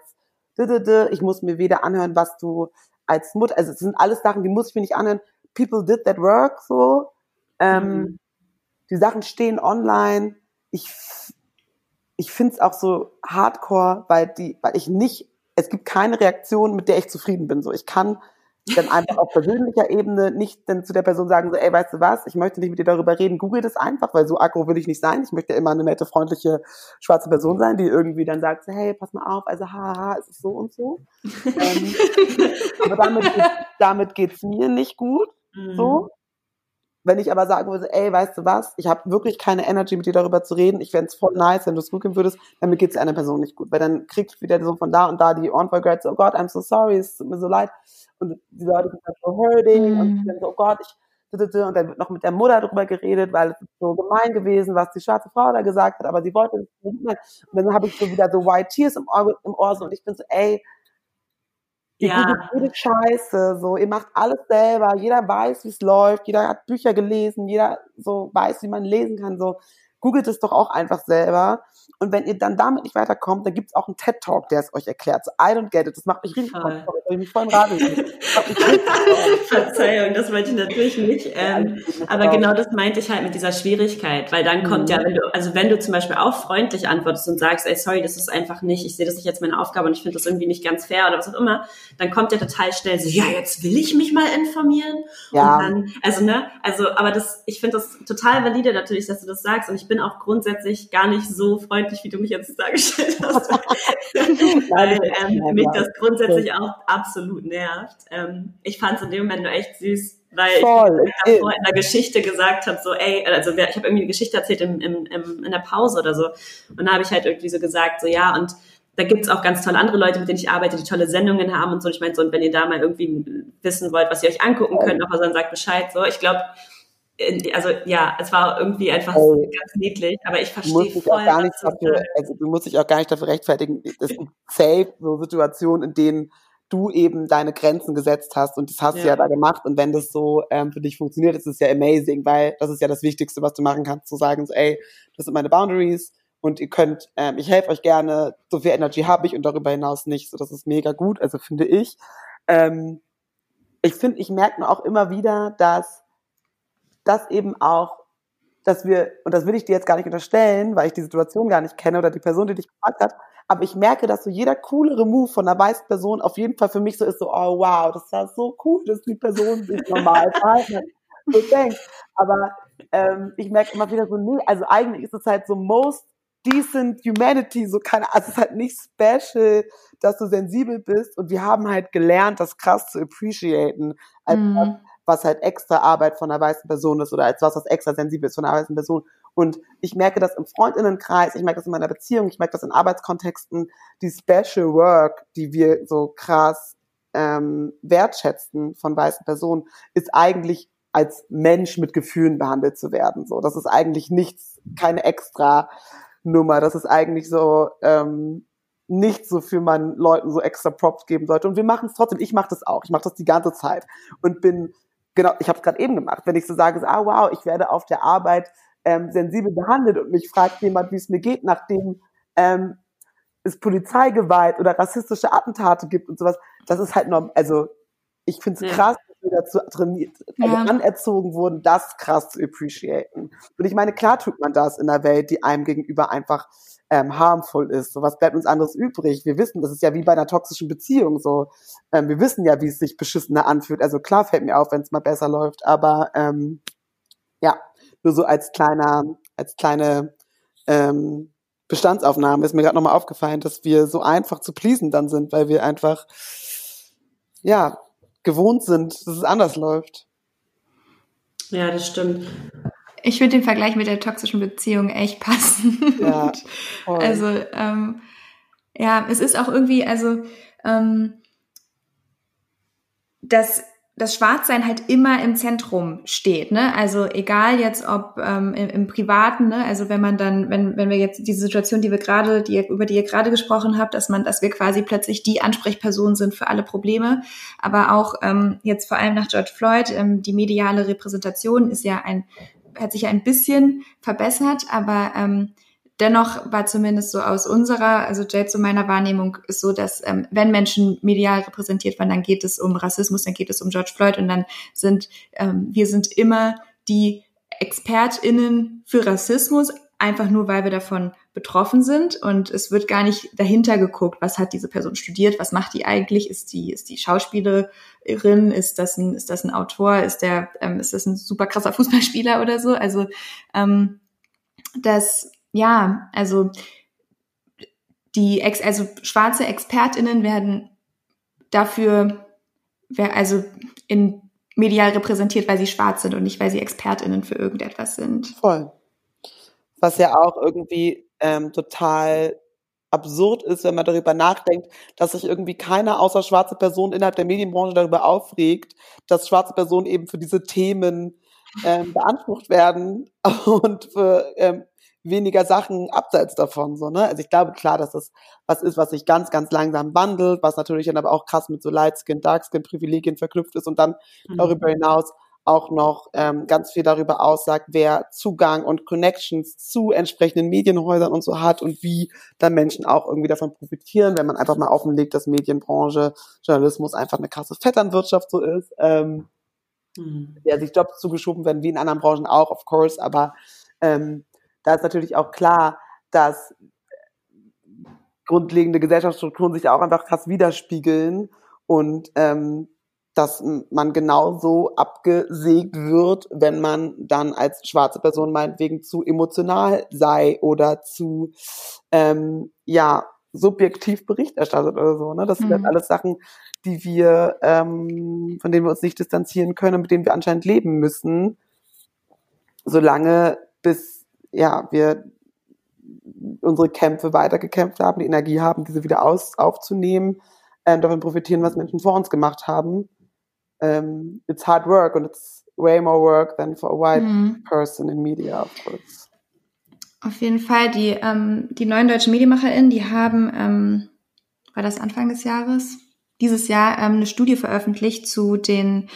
ich muss mir weder anhören, was du als Mutter, also es sind alles Sachen, die muss ich mir nicht anhören. People did that work so. Ähm, mhm die Sachen stehen online. Ich, ich finde es auch so hardcore, weil die, weil ich nicht, es gibt keine Reaktion, mit der ich zufrieden bin. So, ich kann dann einfach auf persönlicher Ebene nicht dann zu der Person sagen, so, ey, weißt du was, ich möchte nicht mit dir darüber reden, google das einfach, weil so aggro will ich nicht sein. Ich möchte immer eine nette, freundliche, schwarze Person sein, die irgendwie dann sagt, so, hey, pass mal auf, also haha, es ist so und so. ähm, aber damit, damit geht's mir nicht gut. So. Wenn ich aber sagen würde, ey, weißt du was, ich habe wirklich keine Energy, mit dir darüber zu reden, ich fände es voll nice, wenn du es googeln würdest, damit geht es einer Person nicht gut. Weil dann kriegst du wieder so von da und da die Ohren voll gehört, so, oh Gott, I'm so sorry, es tut mir so leid. Und die Leute sind halt so hurting mhm. und dann so, oh Gott, ich und dann wird noch mit der Mutter darüber geredet, weil es ist so gemein gewesen, was die schwarze Frau da gesagt hat, aber sie wollte es nicht. Und dann habe ich so wieder so White Tears im Ohr, im Ohr so, und ich bin so, ey, Ihr ja. jede Scheiße, so, ihr macht alles selber, jeder weiß, wie es läuft, jeder hat Bücher gelesen, jeder so weiß, wie man lesen kann, so. Googelt es doch auch einfach selber. Und wenn ihr dann damit nicht weiterkommt, dann gibt's auch einen TED-Talk, der es euch erklärt. So, I don't get it. Das macht mich richtig voll. Ich mich voll im Radio.
Verzeihung, das wollte ich natürlich nicht. Ähm, aber genau das meinte ich halt mit dieser Schwierigkeit, weil dann kommt mhm. ja, wenn du, also wenn du zum Beispiel auch freundlich antwortest und sagst, ey, sorry, das ist einfach nicht, ich sehe das nicht jetzt meine Aufgabe und ich finde das irgendwie nicht ganz fair oder was auch immer, dann kommt ja total schnell so, ja, jetzt will ich mich mal informieren. Ja. Und dann, also, ne, also, aber das, ich finde das total valide natürlich, dass du das sagst und ich bin auch grundsätzlich gar nicht so freundlich, wie du mich jetzt dargestellt hast, weil ähm, mich das grundsätzlich auch absolut nervt. Ähm, ich fand es in dem Moment nur echt süß, weil Voll. ich davor in der Geschichte gesagt habe, so, ey, also ich habe irgendwie eine Geschichte erzählt im, im, im, in der Pause oder so. Und da habe ich halt irgendwie so gesagt, so ja, und da gibt's auch ganz tolle andere Leute, mit denen ich arbeite, die tolle Sendungen haben und so. Ich meine, so, und wenn ihr da mal irgendwie wissen wollt, was ihr euch angucken könnt, auch dann sagt Bescheid. So, ich glaube, also ja, es war irgendwie einfach oh. ganz niedlich, aber ich verstehe voll,
gar nicht dafür, also du musst dich auch gar nicht dafür rechtfertigen. Es gibt safe so Situationen, in denen du eben deine Grenzen gesetzt hast und das hast ja. du ja da gemacht und wenn das so ähm, für dich funktioniert, ist es ja amazing, weil das ist ja das Wichtigste, was du machen kannst, zu sagen so, ey, das sind meine Boundaries und ihr könnt, ähm, ich helfe euch gerne, so viel Energy habe ich und darüber hinaus nicht, so das ist mega gut, also finde ich. Ähm, ich finde, ich merke auch immer wieder, dass das eben auch, dass wir, und das will ich dir jetzt gar nicht unterstellen, weil ich die Situation gar nicht kenne oder die Person, die dich gefragt hat, aber ich merke, dass so jeder coolere Move von einer weißen Person auf jeden Fall für mich so ist, so, oh wow, das war so cool, dass die Person sich normal verhalten so denkt. Aber ähm, ich merke immer wieder so, nee, also eigentlich ist es halt so most decent humanity, so keine, also es ist halt nicht special, dass du sensibel bist und wir haben halt gelernt, das krass zu appreciaten, als mm. Was, halt extra Arbeit von einer weißen Person ist oder als was, was extra sensibel ist von einer weißen Person. Und ich merke das im Freundinnenkreis, ich merke das in meiner Beziehung, ich merke das in Arbeitskontexten, die Special Work, die wir so krass ähm, wertschätzen von weißen Personen, ist eigentlich als Mensch mit Gefühlen behandelt zu werden. So, das ist eigentlich nichts, keine extra Nummer. Das ist eigentlich so ähm, nichts, wofür man Leuten so extra Props geben sollte. Und wir machen es trotzdem. Ich mache das auch. Ich mache das die ganze Zeit und bin genau. Ich habe es gerade eben gemacht. Wenn ich so sage, ah wow, ich werde auf der Arbeit ähm, sensibel behandelt und mich fragt jemand, wie es mir geht, nachdem ähm, es Polizeigewalt oder rassistische Attentate gibt und sowas. Das ist halt normal. Also ich finde es ja. krass, dass wir dazu trainiert, also ja. anerzogen wurden, das krass zu appreciaten. Und ich meine, klar tut man das in einer Welt, die einem gegenüber einfach ähm, harmful ist. So was bleibt uns anderes übrig? Wir wissen, das ist ja wie bei einer toxischen Beziehung so. Ähm, wir wissen ja, wie es sich beschissener anfühlt. Also klar fällt mir auf, wenn es mal besser läuft, aber ähm, ja, nur so als kleiner, als kleine ähm, Bestandsaufnahme ist mir gerade nochmal aufgefallen, dass wir so einfach zu pleasen dann sind, weil wir einfach ja gewohnt sind, dass es anders läuft.
Ja, das stimmt.
Ich finde den Vergleich mit der toxischen Beziehung echt passend. Ja, also ähm, ja, es ist auch irgendwie, also ähm, das das Schwarzsein halt immer im Zentrum steht, ne? Also egal jetzt ob ähm, im, im Privaten, ne? Also wenn man dann, wenn wenn wir jetzt diese Situation, die wir gerade, die über die ihr gerade gesprochen habt, dass man, dass wir quasi plötzlich die Ansprechperson sind für alle Probleme, aber auch ähm, jetzt vor allem nach George Floyd, ähm, die mediale Repräsentation ist ja ein hat sich ein bisschen verbessert, aber ähm, Dennoch war zumindest so aus unserer, also Jade, so meiner Wahrnehmung ist so, dass ähm, wenn Menschen medial repräsentiert werden, dann geht es um Rassismus, dann geht es um George Floyd und dann sind ähm, wir sind immer die ExpertInnen für Rassismus, einfach nur weil wir davon betroffen sind und es wird gar nicht dahinter geguckt, was hat diese Person studiert, was macht die eigentlich, ist die ist die Schauspielerin, ist das ein ist das ein Autor, ist der ähm, ist das ein super krasser Fußballspieler oder so, also ähm, das ja, also die Ex also schwarze ExpertInnen werden dafür, also in medial repräsentiert, weil sie schwarz sind und nicht, weil sie ExpertInnen für irgendetwas sind.
Voll. Was ja auch irgendwie ähm, total absurd ist, wenn man darüber nachdenkt, dass sich irgendwie keine außer schwarze Person innerhalb der Medienbranche darüber aufregt, dass schwarze Personen eben für diese Themen ähm, beansprucht werden und für ähm, weniger Sachen abseits davon, so, ne? Also ich glaube klar, dass das was ist, was sich ganz, ganz langsam wandelt, was natürlich dann aber auch krass mit so Lightskin, Darkskin Privilegien verknüpft ist und dann mhm. darüber hinaus auch noch ähm, ganz viel darüber aussagt, wer Zugang und Connections zu entsprechenden Medienhäusern und so hat und wie dann Menschen auch irgendwie davon profitieren, wenn man einfach mal offenlegt, dass Medienbranche, Journalismus einfach eine krasse Vetternwirtschaft so ist, ähm, mhm. der sich Jobs zugeschoben werden, wie in anderen Branchen auch, of course, aber ähm, da ist natürlich auch klar, dass grundlegende Gesellschaftsstrukturen sich auch einfach krass widerspiegeln und ähm, dass man genauso abgesägt wird, wenn man dann als schwarze Person meinetwegen zu emotional sei oder zu ähm, ja subjektiv Bericht erstattet oder so. Ne? Das mhm. sind alles Sachen, die wir, ähm, von denen wir uns nicht distanzieren können, mit denen wir anscheinend leben müssen, solange bis ja, wir unsere Kämpfe weitergekämpft haben, die Energie haben, diese wieder aus, aufzunehmen, ähm, davon profitieren, was Menschen vor uns gemacht haben. Ähm, it's hard work and it's way more work than for a white mhm. person in media, of course.
Auf jeden Fall, die, ähm, die neuen deutschen MedienmacherInnen, die haben, ähm, war das Anfang des Jahres, dieses Jahr ähm, eine Studie veröffentlicht zu den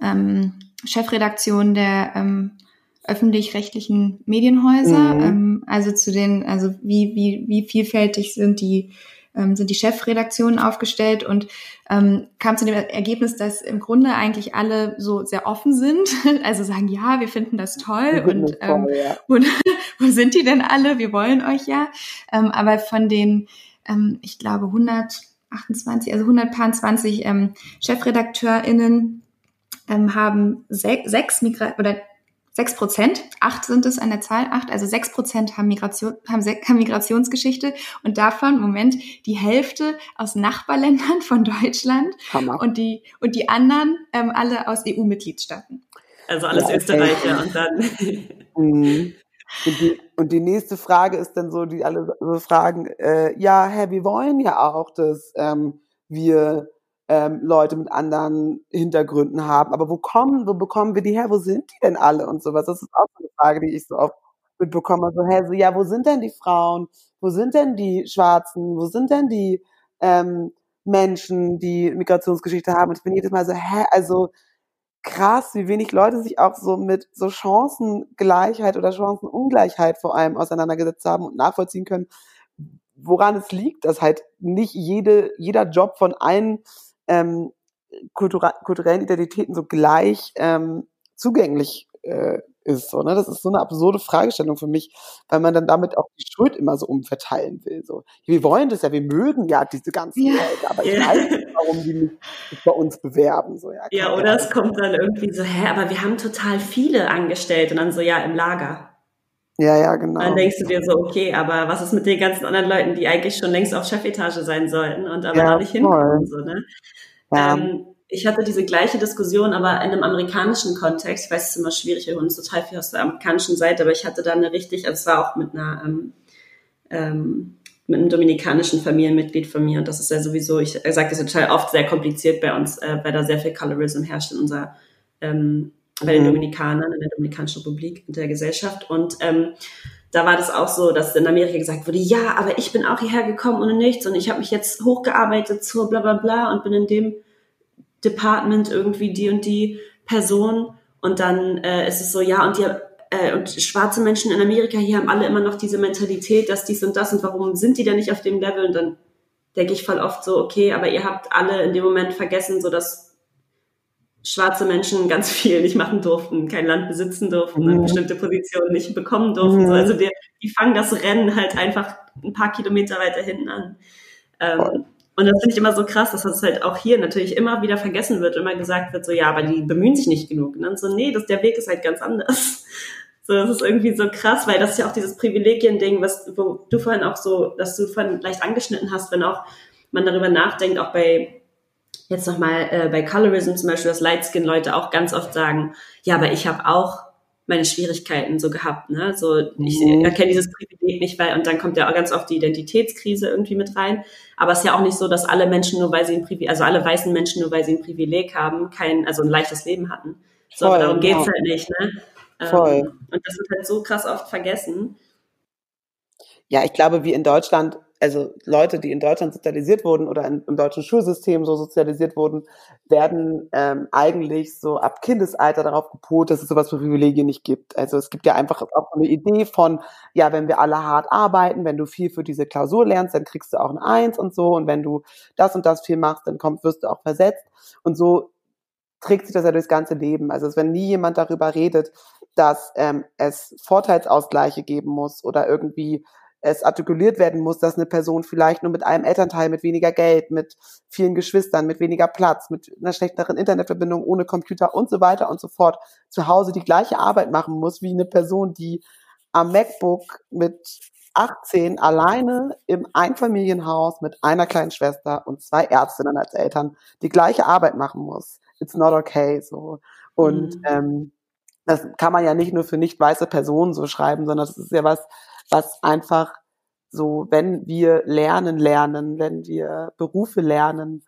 ähm, Chefredaktionen der ähm, öffentlich-rechtlichen Medienhäuser, mhm. also zu den, also wie, wie, wie vielfältig sind die ähm, sind die Chefredaktionen aufgestellt und ähm, kam zu dem Ergebnis, dass im Grunde eigentlich alle so sehr offen sind, also sagen, ja, wir finden das toll und ähm, ja. wo, wo sind die denn alle? Wir wollen euch ja. Ähm, aber von den, ähm, ich glaube, 128, also 120 ähm, ChefredakteurInnen ähm, haben sech, sechs Migra oder sechs Prozent, acht sind es an der Zahl, acht, also sechs Prozent haben, Migration, haben, haben Migrationsgeschichte und davon, Moment, die Hälfte aus Nachbarländern von Deutschland Hammer. und die, und die anderen ähm, alle aus EU-Mitgliedstaaten.
Also alles ja, Österreicher und dann.
Mhm. Und die, und die nächste Frage ist dann so, die alle so fragen, äh, ja, Herr, wir wollen ja auch, dass ähm, wir ähm, Leute mit anderen Hintergründen haben. Aber wo kommen, wo bekommen wir die her? Wo sind die denn alle und sowas? Das ist auch so eine Frage, die ich so oft mitbekomme. So, hä, so, ja, wo sind denn die Frauen? Wo sind denn die Schwarzen? Wo sind denn die ähm, Menschen, die Migrationsgeschichte haben? Und ich bin jedes Mal so, hä, also krass, wie wenig Leute sich auch so mit so Chancengleichheit oder Chancenungleichheit vor allem auseinandergesetzt haben und nachvollziehen können, woran es liegt, dass halt nicht jede, jeder Job von allen ähm, kulturellen Identitäten so gleich ähm, zugänglich äh, ist. So, ne? Das ist so eine absurde Fragestellung für mich, weil man dann damit auch die Schuld immer so umverteilen will. So. Wir wollen das ja, wir mögen ja diese ganzen ja. Leute, aber ich weiß nicht, warum die nicht bei uns bewerben. So,
ja, ja oder es kommt dann irgendwie so, hä, aber wir haben total viele angestellt und dann so, ja, im Lager.
Ja, ja, genau.
Dann denkst du dir so, okay, aber was ist mit den ganzen anderen Leuten, die eigentlich schon längst auf Chefetage sein sollten und aber ja, noch nicht hinkommen? So, ne? Ja. Ähm, ich hatte diese gleiche Diskussion, aber in einem amerikanischen Kontext. Ich weiß, es ist immer schwierig, wir holen uns total viel aus der amerikanischen Seite, aber ich hatte da eine richtig, also es war auch mit einer, ähm, ähm, mit einem dominikanischen Familienmitglied von mir und das ist ja sowieso, ich sage das total oft, sehr kompliziert bei uns, äh, weil da sehr viel Colorism herrscht in unserer ähm, bei den mhm. Dominikanern in der Dominikanischen Republik und der Gesellschaft. Und ähm, da war das auch so, dass in Amerika gesagt wurde, ja, aber ich bin auch hierher gekommen ohne nichts und ich habe mich jetzt hochgearbeitet zur bla bla bla und bin in dem Department irgendwie die und die Person. Und dann äh, ist es so, ja, und die äh, und schwarze Menschen in Amerika hier haben alle immer noch diese Mentalität, dass dies und das und warum sind die denn nicht auf dem Level? Und dann denke ich voll oft so, okay, aber ihr habt alle in dem Moment vergessen, so dass schwarze Menschen ganz viel nicht machen durften, kein Land besitzen durften, mhm. bestimmte Positionen nicht bekommen durften. Mhm. Also die, die fangen das Rennen halt einfach ein paar Kilometer weiter hinten an. Ähm, und das finde ich immer so krass, dass das halt auch hier natürlich immer wieder vergessen wird, immer gesagt wird, so ja, aber die bemühen sich nicht genug. Und dann so, nee, das, der Weg ist halt ganz anders. So, das ist irgendwie so krass, weil das ist ja auch dieses Privilegien-Ding, was wo du vorhin auch so, dass du vorhin leicht angeschnitten hast, wenn auch man darüber nachdenkt, auch bei jetzt nochmal äh, bei Colorism zum Beispiel, dass Lightskin-Leute auch ganz oft sagen, ja, aber ich habe auch meine Schwierigkeiten so gehabt, ne? So, ich mhm. erkenne dieses Privileg nicht, weil, und dann kommt ja auch ganz oft die Identitätskrise irgendwie mit rein. Aber es ist ja auch nicht so, dass alle Menschen nur weil sie ein Privileg, also alle weißen Menschen nur weil sie ein Privileg haben, kein, also ein leichtes Leben hatten. So, Voll, darum geht's genau. halt nicht, ne? Ähm, Voll. Ähm, und das wird halt so krass oft vergessen.
Ja, ich glaube, wie in Deutschland also Leute, die in Deutschland sozialisiert wurden oder in, im deutschen Schulsystem so sozialisiert wurden, werden ähm, eigentlich so ab Kindesalter darauf gepolt, dass es sowas für Privilegien nicht gibt. Also es gibt ja einfach auch eine Idee von, ja, wenn wir alle hart arbeiten, wenn du viel für diese Klausur lernst, dann kriegst du auch ein Eins und so. Und wenn du das und das viel machst, dann kommst, wirst du auch versetzt. Und so trägt sich das ja durchs ganze Leben. Also wenn nie jemand darüber redet, dass ähm, es Vorteilsausgleiche geben muss oder irgendwie es artikuliert werden muss, dass eine Person vielleicht nur mit einem Elternteil, mit weniger Geld, mit vielen Geschwistern, mit weniger Platz, mit einer schlechteren Internetverbindung, ohne Computer und so weiter und so fort zu Hause die gleiche Arbeit machen muss wie eine Person, die am MacBook mit 18 alleine im Einfamilienhaus mit einer kleinen Schwester und zwei Ärztinnen als Eltern die gleiche Arbeit machen muss. It's not okay, so. Und mhm. ähm, das kann man ja nicht nur für nicht weiße Personen so schreiben, sondern das ist ja was, was einfach so, wenn wir lernen, lernen, wenn wir Berufe lernen,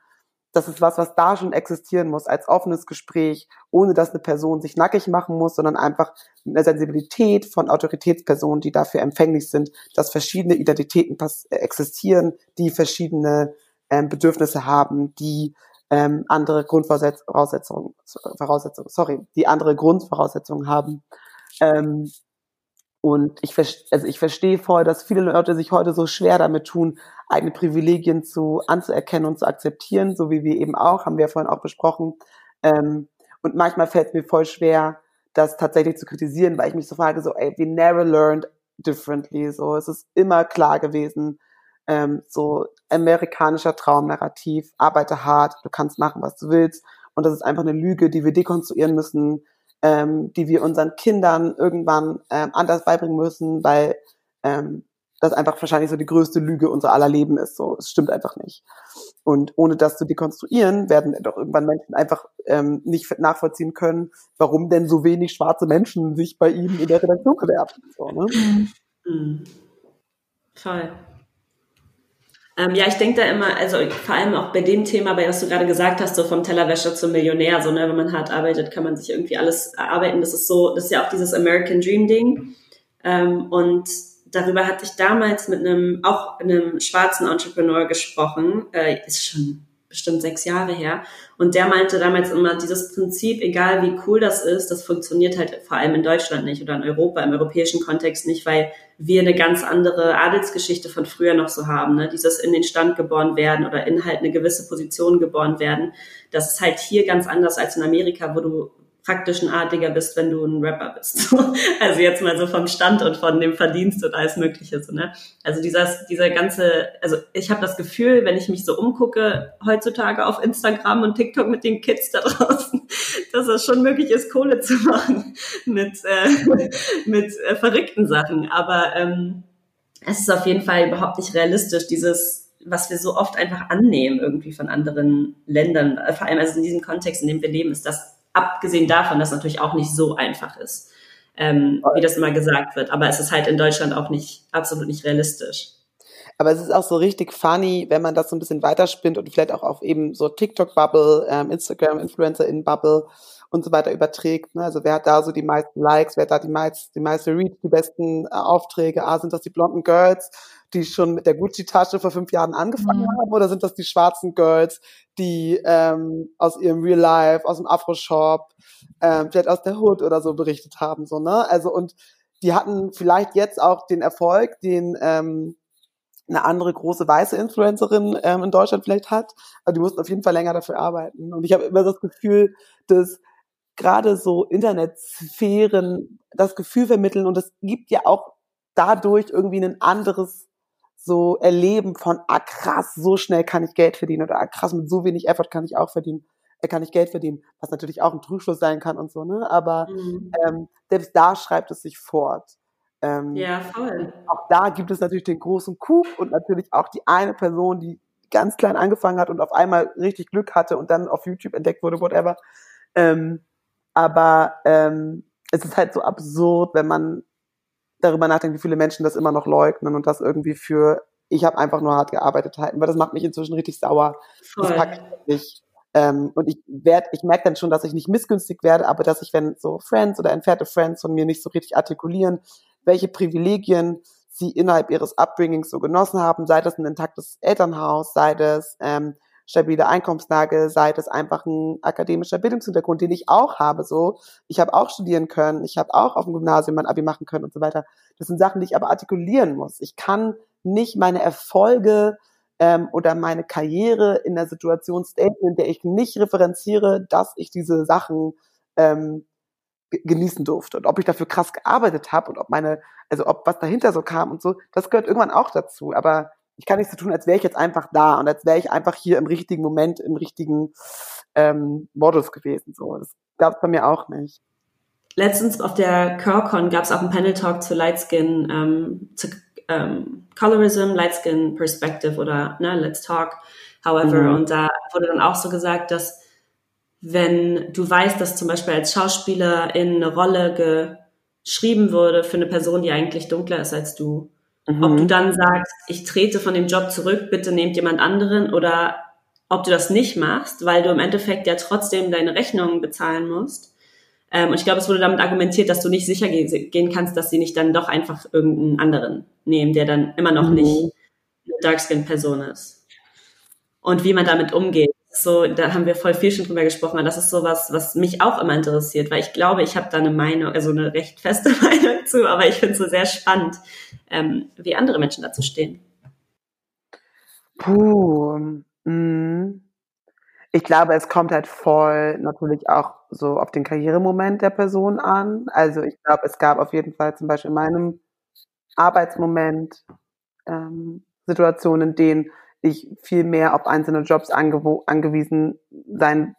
das ist was, was da schon existieren muss, als offenes Gespräch, ohne dass eine Person sich nackig machen muss, sondern einfach eine Sensibilität von Autoritätspersonen, die dafür empfänglich sind, dass verschiedene Identitäten äh, existieren, die verschiedene ähm, Bedürfnisse haben, die ähm, andere Grundvoraussetzungen, Voraussetzungen, sorry, die andere Grundvoraussetzungen haben. Ähm, und ich, also ich verstehe voll, dass viele Leute sich heute so schwer damit tun, eigene Privilegien zu anzuerkennen und zu akzeptieren, so wie wir eben auch, haben wir ja vorhin auch besprochen. Ähm, und manchmal fällt es mir voll schwer, das tatsächlich zu kritisieren, weil ich mich so frage, so, ey, we never learned differently. So, es ist immer klar gewesen, ähm, so amerikanischer Traumnarrativ, arbeite hart, du kannst machen, was du willst. Und das ist einfach eine Lüge, die wir dekonstruieren müssen, ähm, die wir unseren Kindern irgendwann ähm, anders beibringen müssen, weil ähm, das einfach wahrscheinlich so die größte Lüge unserer aller Leben ist. So, es stimmt einfach nicht. Und ohne das zu dekonstruieren, werden doch irgendwann Menschen einfach ähm, nicht nachvollziehen können, warum denn so wenig schwarze Menschen sich bei ihnen in der Redaktion bewerben. So, ne?
Mhm. Voll. Ähm, ja, ich denke da immer, also vor allem auch bei dem Thema, bei was du gerade gesagt hast, so vom Tellerwäscher zum Millionär, so, ne, wenn man hart arbeitet, kann man sich irgendwie alles erarbeiten. Das ist so, das ist ja auch dieses American Dream Ding. Ähm, und darüber hatte ich damals mit einem, auch einem schwarzen Entrepreneur gesprochen, äh, ist schon bestimmt sechs Jahre her. Und der meinte damals immer, dieses Prinzip, egal wie cool das ist, das funktioniert halt vor allem in Deutschland nicht oder in Europa, im europäischen Kontext nicht, weil wir eine ganz andere Adelsgeschichte von früher noch so haben. Ne? Dieses in den Stand geboren werden oder in halt eine gewisse Position geboren werden. Das ist halt hier ganz anders als in Amerika, wo du praktisch ein Adliger bist, wenn du ein Rapper bist. also jetzt mal so vom Stand und von dem Verdienst und alles Mögliche. So, ne? Also dieses, dieser ganze, also ich habe das Gefühl, wenn ich mich so umgucke heutzutage auf Instagram und TikTok mit den Kids da draußen, dass es schon möglich ist, Kohle zu machen mit, äh, mit äh, verrückten Sachen. Aber ähm, es ist auf jeden Fall überhaupt nicht realistisch, dieses was wir so oft einfach annehmen irgendwie von anderen Ländern, vor allem also in diesem Kontext, in dem wir leben, ist das abgesehen davon, dass natürlich auch nicht so einfach ist, ähm, wie das immer gesagt wird. Aber es ist halt in Deutschland auch nicht absolut nicht realistisch.
Aber es ist auch so richtig funny, wenn man das so ein bisschen weiterspinnt und vielleicht auch auf eben so TikTok-Bubble, ähm, Instagram-Influencer-in-Bubble und so weiter überträgt. Ne? Also wer hat da so die meisten Likes, wer hat da die, meist, die meiste Reach, die besten äh, Aufträge? Ah, sind das die blonden Girls, die schon mit der Gucci-Tasche vor fünf Jahren angefangen mhm. haben? Oder sind das die schwarzen Girls, die ähm, aus ihrem Real Life, aus dem Afro-Shop, ähm, vielleicht aus der Hood oder so berichtet haben? So, ne? Also und die hatten vielleicht jetzt auch den Erfolg, den ähm, eine andere große weiße Influencerin ähm, in Deutschland vielleicht hat, aber die mussten auf jeden Fall länger dafür arbeiten. Und ich habe immer das Gefühl, dass gerade so Internetsphären das Gefühl vermitteln und es gibt ja auch dadurch irgendwie ein anderes so Erleben von, ah krass, so schnell kann ich Geld verdienen oder ah krass, mit so wenig Effort kann ich auch verdienen, äh, kann ich Geld verdienen, was natürlich auch ein Trugschluss sein kann und so, ne? Aber mhm. ähm, selbst da schreibt es sich fort.
Ähm, ja, voll.
Auch da gibt es natürlich den großen Coup und natürlich auch die eine Person, die ganz klein angefangen hat und auf einmal richtig Glück hatte und dann auf YouTube entdeckt wurde, whatever. Ähm, aber ähm, es ist halt so absurd, wenn man darüber nachdenkt, wie viele Menschen das immer noch leugnen und das irgendwie für ich habe einfach nur hart gearbeitet halten, weil das macht mich inzwischen richtig sauer. Voll. Das packe ich nicht. Ähm, und ich werde, ich merke dann schon, dass ich nicht missgünstig werde, aber dass ich, wenn so Friends oder entfernte Friends von mir nicht so richtig artikulieren, welche Privilegien sie innerhalb ihres Upbringings so genossen haben, sei das ein intaktes Elternhaus, sei das ähm, stabile Einkommenslage, sei das einfach ein akademischer Bildungshintergrund, den ich auch habe. So, ich habe auch studieren können, ich habe auch auf dem Gymnasium mein Abi machen können und so weiter. Das sind Sachen, die ich aber artikulieren muss. Ich kann nicht meine Erfolge ähm, oder meine Karriere in der Situation staten, in der ich nicht referenziere, dass ich diese Sachen ähm, genießen durfte und ob ich dafür krass gearbeitet habe und ob meine, also ob was dahinter so kam und so, das gehört irgendwann auch dazu. Aber ich kann nicht so tun, als wäre ich jetzt einfach da und als wäre ich einfach hier im richtigen Moment, im richtigen ähm, Modus gewesen. So, das gab es bei mir auch nicht.
Letztens auf der CurlCon gab es auch einen Panel Talk zu Lightskin, ähm, zu ähm, Colorism, Lightskin Perspective oder ne, Let's Talk, however. Mhm. Und da wurde dann auch so gesagt, dass wenn du weißt, dass zum Beispiel als Schauspieler in eine Rolle geschrieben wurde für eine Person, die eigentlich dunkler ist als du, Mhm. Ob du mhm. dann sagst, ich trete von dem Job zurück, bitte nehmt jemand anderen oder ob du das nicht machst, weil du im Endeffekt ja trotzdem deine Rechnungen bezahlen musst. Ähm, und ich glaube, es wurde damit argumentiert, dass du nicht sicher gehen kannst, dass sie nicht dann doch einfach irgendeinen anderen nehmen, der dann immer noch mhm. nicht eine Dark-Skin-Person ist. Und wie man damit umgeht. So, da haben wir voll viel schon drüber gesprochen, das ist sowas, was mich auch immer interessiert, weil ich glaube, ich habe da eine Meinung, also eine recht feste Meinung zu, aber ich finde es so sehr spannend, ähm, wie andere Menschen dazu stehen.
Puh, mh. Ich glaube, es kommt halt voll natürlich auch so auf den Karrieremoment der Person an. Also ich glaube, es gab auf jeden Fall zum Beispiel in meinem Arbeitsmoment ähm, Situationen, in denen ich viel mehr auf einzelne Jobs angewiesen sein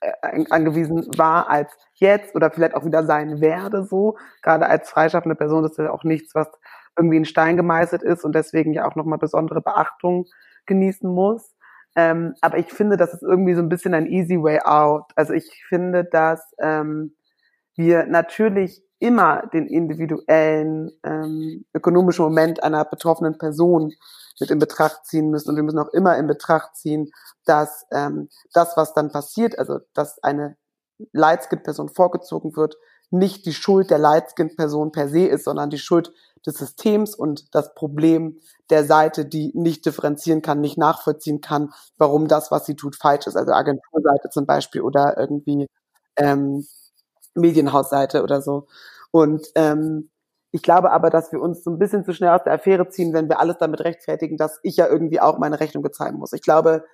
äh, angewiesen war als jetzt oder vielleicht auch wieder sein werde so. Gerade als freischaffende Person ist ja auch nichts, was irgendwie in Stein gemeißelt ist und deswegen ja auch nochmal besondere Beachtung genießen muss. Ähm, aber ich finde, das ist irgendwie so ein bisschen ein easy way out. Also ich finde, dass ähm, wir natürlich immer den individuellen ähm, ökonomischen Moment einer betroffenen Person mit in Betracht ziehen müssen. Und wir müssen auch immer in Betracht ziehen, dass ähm, das, was dann passiert, also dass eine Lightskin-Person vorgezogen wird, nicht die Schuld der Lightskin-Person per se ist, sondern die Schuld des Systems und das Problem der Seite, die nicht differenzieren kann, nicht nachvollziehen kann, warum das, was sie tut, falsch ist. Also Agenturseite zum Beispiel oder irgendwie ähm, Medienhausseite oder so. Und ähm, ich glaube aber, dass wir uns so ein bisschen zu schnell aus der Affäre ziehen, wenn wir alles damit rechtfertigen, dass ich ja irgendwie auch meine Rechnung bezahlen muss. Ich glaube,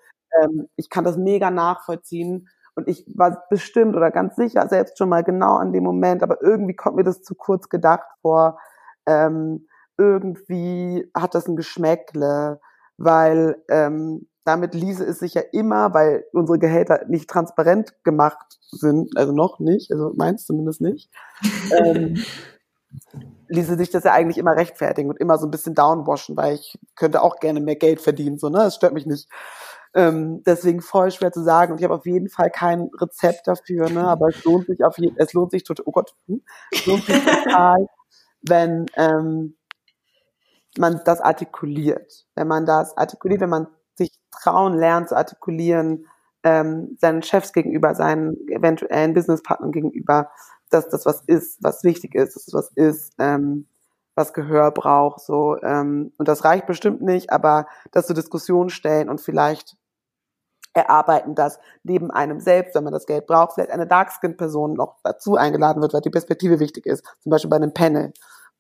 ähm, ich kann das mega nachvollziehen und ich war bestimmt oder ganz sicher selbst schon mal genau an dem Moment, aber irgendwie kommt mir das zu kurz gedacht vor. Ähm, irgendwie hat das ein Geschmäckle, weil ähm, damit ließe es sich ja immer, weil unsere Gehälter nicht transparent gemacht sind, also noch nicht, also meins zumindest nicht, ähm, ließe sich das ja eigentlich immer rechtfertigen und immer so ein bisschen downwashen, weil ich könnte auch gerne mehr Geld verdienen, so, ne? Das stört mich nicht. Ähm, deswegen voll schwer zu sagen. Und ich habe auf jeden Fall kein Rezept dafür, ne? Aber es lohnt sich auf jeden, es lohnt sich total, oh Gott, hm? es lohnt sich total, wenn ähm, man das artikuliert. Wenn man das artikuliert, wenn man sich trauen lernt zu artikulieren, ähm, seinen Chefs gegenüber, seinen eventuellen Businesspartnern gegenüber, dass das was ist, was wichtig ist, dass das was ist, ähm, was Gehör braucht, so ähm, und das reicht bestimmt nicht, aber das zur Diskussion stellen und vielleicht erarbeiten, dass neben einem selbst, wenn man das Geld braucht, vielleicht eine Darkskin-Person noch dazu eingeladen wird, weil die Perspektive wichtig ist, zum Beispiel bei einem Panel.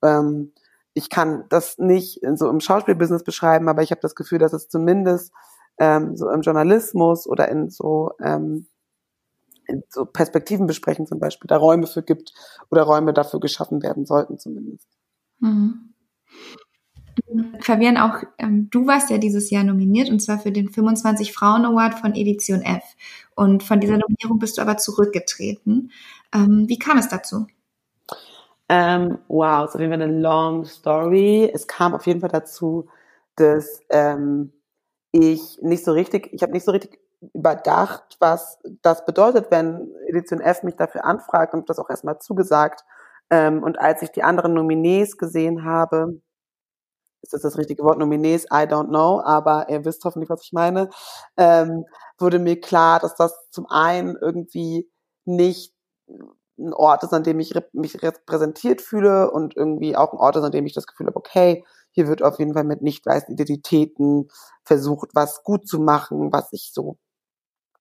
Ähm, ich kann das nicht so im Schauspielbusiness beschreiben, aber ich habe das Gefühl, dass es zumindest ähm, so im Journalismus oder in so, ähm, so Perspektiven besprechen zum Beispiel, da Räume für gibt oder Räume dafür geschaffen werden sollten zumindest. Mhm.
Fabian, auch ähm, du warst ja dieses Jahr nominiert und zwar für den 25 Frauen Award von Edition F. Und von dieser Nominierung bist du aber zurückgetreten. Ähm, wie kam es dazu?
Ähm, wow, ist auf jeden Fall eine long story. Es kam auf jeden Fall dazu, dass ähm, ich nicht so richtig, ich habe nicht so richtig überdacht, was das bedeutet, wenn Edition F mich dafür anfragt und das auch erstmal zugesagt. Ähm, und als ich die anderen Nominees gesehen habe, ist das das richtige Wort, Nominees, I don't know, aber ihr wisst hoffentlich, was ich meine, ähm, wurde mir klar, dass das zum einen irgendwie nicht ein Ort ist, an dem ich mich repräsentiert fühle und irgendwie auch ein Ort ist, an dem ich das Gefühl habe, okay, hier wird auf jeden Fall mit nicht weißen Identitäten versucht, was gut zu machen, was ich so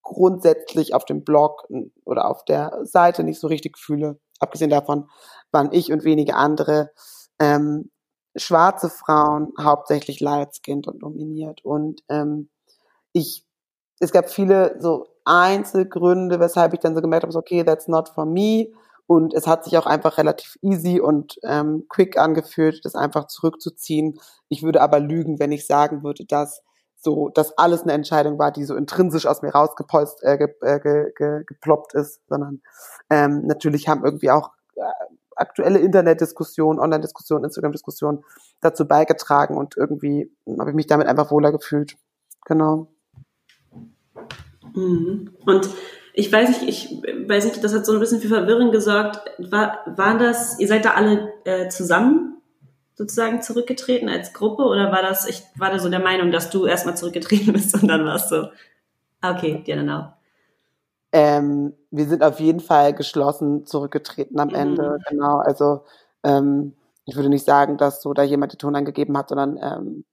grundsätzlich auf dem Blog oder auf der Seite nicht so richtig fühle. Abgesehen davon waren ich und wenige andere ähm, schwarze Frauen hauptsächlich light-skinned und dominiert. Und ähm, ich, es gab viele so Einzelgründe, weshalb ich dann so gemerkt habe, okay, that's not for me. Und es hat sich auch einfach relativ easy und ähm, quick angefühlt, das einfach zurückzuziehen. Ich würde aber lügen, wenn ich sagen würde, dass so, dass alles eine Entscheidung war, die so intrinsisch aus mir rausgepolst, äh, ge, äh, ge, ge, geploppt ist, sondern ähm, natürlich haben irgendwie auch äh, aktuelle Internetdiskussionen, Online-Diskussionen, Instagram-Diskussionen dazu beigetragen und irgendwie habe ich mich damit einfach wohler gefühlt. Genau.
Mhm. Und ich weiß nicht, ich weiß nicht, das hat so ein bisschen für Verwirrung gesorgt. War, waren das, ihr seid da alle äh, zusammen sozusagen zurückgetreten als Gruppe oder war das, ich war da so der Meinung, dass du erstmal zurückgetreten bist und dann warst du, okay, ja genau.
Ähm, wir sind auf jeden Fall geschlossen zurückgetreten am mhm. Ende, genau. Also ähm, ich würde nicht sagen, dass so da jemand die Ton angegeben hat, sondern ähm,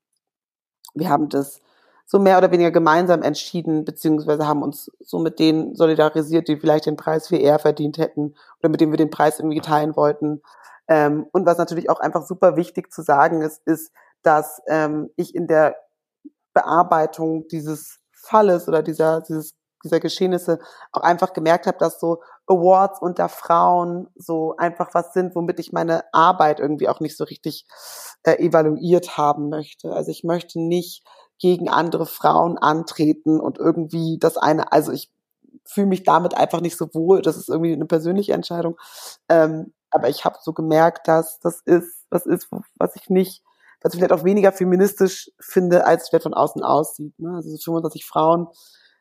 wir haben das so mehr oder weniger gemeinsam entschieden, beziehungsweise haben uns so mit denen solidarisiert, die vielleicht den Preis viel eher verdient hätten oder mit denen wir den Preis irgendwie teilen wollten. Ähm, und was natürlich auch einfach super wichtig zu sagen ist, ist, dass ähm, ich in der Bearbeitung dieses Falles oder dieser, dieses, dieser Geschehnisse auch einfach gemerkt habe, dass so Awards unter Frauen so einfach was sind, womit ich meine Arbeit irgendwie auch nicht so richtig äh, evaluiert haben möchte. Also ich möchte nicht gegen andere Frauen antreten und irgendwie das eine, also ich fühle mich damit einfach nicht so wohl. Das ist irgendwie eine persönliche Entscheidung. Ähm, aber ich habe so gemerkt, dass das ist, was ist, was ich nicht, was ich vielleicht auch weniger feministisch finde, als es vielleicht von außen aussieht. Ne? Also so 25 Frauen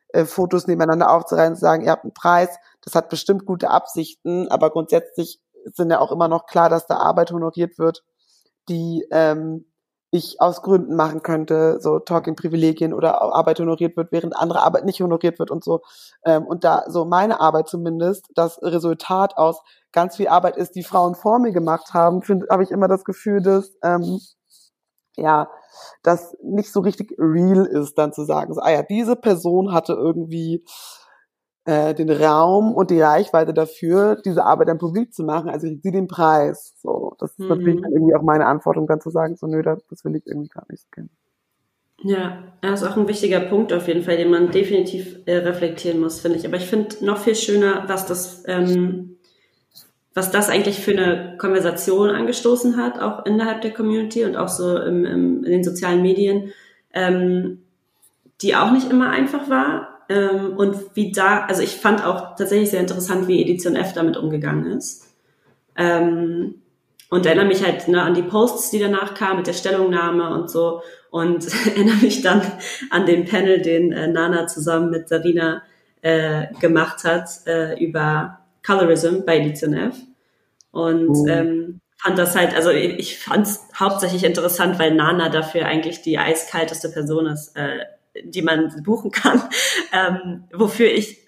äh, Fotos nebeneinander aufzureihen und sagen, ihr habt einen Preis, das hat bestimmt gute Absichten, aber grundsätzlich sind ja auch immer noch klar, dass da Arbeit honoriert wird, die ähm, ich aus Gründen machen könnte, so Talking-Privilegien oder Arbeit honoriert wird, während andere Arbeit nicht honoriert wird und so. Ähm, und da so meine Arbeit zumindest, das Resultat aus ganz viel Arbeit ist, die Frauen vor mir gemacht haben, habe ich immer das Gefühl, dass ähm, ja, das nicht so richtig real ist, dann zu sagen, so, ah ja, diese Person hatte irgendwie äh, den Raum und die Reichweite dafür, diese Arbeit dann publik zu machen, also ich sie den Preis. So, das ist mhm. natürlich irgendwie auch meine Antwortung, dann zu sagen, so nö, das, das will ich irgendwie gar nicht kennen.
Ja, das ist auch ein wichtiger Punkt auf jeden Fall, den man definitiv äh, reflektieren muss, finde ich. Aber ich finde noch viel schöner, was das, ähm, was das eigentlich für eine Konversation angestoßen hat, auch innerhalb der Community und auch so im, im, in den sozialen Medien, ähm, die auch nicht immer einfach war, ähm, und wie da, also ich fand auch tatsächlich sehr interessant, wie Edition F damit umgegangen ist. Ähm, und erinnere mich halt ne, an die Posts, die danach kamen mit der Stellungnahme und so. Und erinnere mich dann an den Panel, den äh, Nana zusammen mit Sarina äh, gemacht hat äh, über Colorism bei Edition F. Und mhm. ähm, fand das halt, also ich, ich fand es hauptsächlich interessant, weil Nana dafür eigentlich die eiskalteste Person ist, äh, die man buchen kann, ähm, wofür ich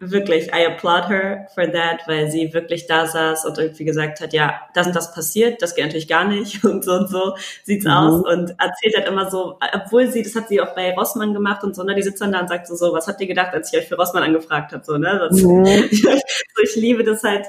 wirklich, I applaud her for that, weil sie wirklich da saß und irgendwie gesagt hat, ja, das und das passiert, das geht natürlich gar nicht und so und so sieht's mhm. aus und erzählt halt immer so, obwohl sie, das hat sie auch bei Rossmann gemacht und so, ne, die sitzt dann da und sagt so, so, was habt ihr gedacht, als ich euch für Rossmann angefragt habe, so, ne, das, mhm. ich, so, ich liebe das halt,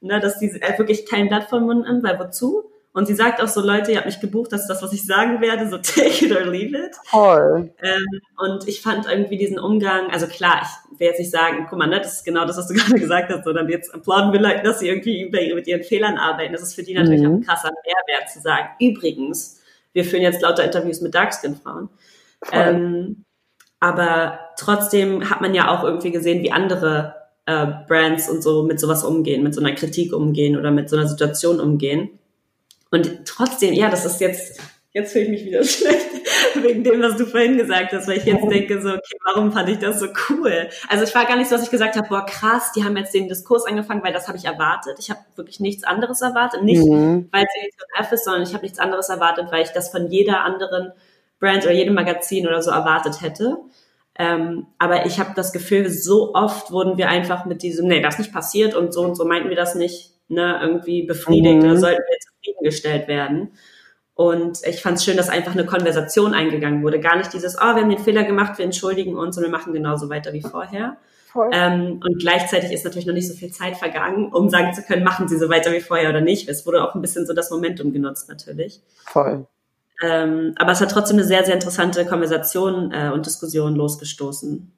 ne, dass die wirklich kein Blatt vom Mund nimmt, weil wozu? Und sie sagt auch so, Leute, ihr habt mich gebucht, das ist das, was ich sagen werde, so take it or leave it.
Toll.
Ähm, und ich fand irgendwie diesen Umgang, also klar, ich will jetzt nicht sagen, guck mal, ne, das ist genau das, was du gerade gesagt hast, sondern jetzt applauden wir Leuten, dass sie irgendwie mit ihren Fehlern arbeiten. Das ist für die natürlich mhm. auch ein krasser Mehrwert zu sagen. Übrigens, wir führen jetzt lauter Interviews mit Darkskin-Frauen. Ähm, aber trotzdem hat man ja auch irgendwie gesehen, wie andere äh, Brands und so mit sowas umgehen, mit so einer Kritik umgehen oder mit so einer Situation umgehen. Und trotzdem, ja, das ist jetzt, jetzt fühle ich mich wieder schlecht wegen dem, was du vorhin gesagt hast, weil ich jetzt denke so, okay, warum fand ich das so cool? Also ich war gar nicht so, dass ich gesagt habe, boah, krass, die haben jetzt den Diskurs angefangen, weil das habe ich erwartet. Ich habe wirklich nichts anderes erwartet. Nicht, mhm. weil es F ist, sondern ich habe nichts anderes erwartet, weil ich das von jeder anderen Brand oder jedem Magazin oder so erwartet hätte. Ähm, aber ich habe das Gefühl, so oft wurden wir einfach mit diesem, nee, das nicht passiert und so und so meinten wir das nicht, ne, irgendwie befriedigt mhm. oder sollten wir zufriedengestellt werden. Und ich fand es schön, dass einfach eine Konversation eingegangen wurde. Gar nicht dieses, oh, wir haben den Fehler gemacht, wir entschuldigen uns und wir machen genauso weiter wie vorher. Ähm, und gleichzeitig ist natürlich noch nicht so viel Zeit vergangen, um sagen zu können, machen sie so weiter wie vorher oder nicht. Es wurde auch ein bisschen so das Momentum genutzt natürlich.
Voll.
Ähm, aber es hat trotzdem eine sehr, sehr interessante Konversation äh, und Diskussion losgestoßen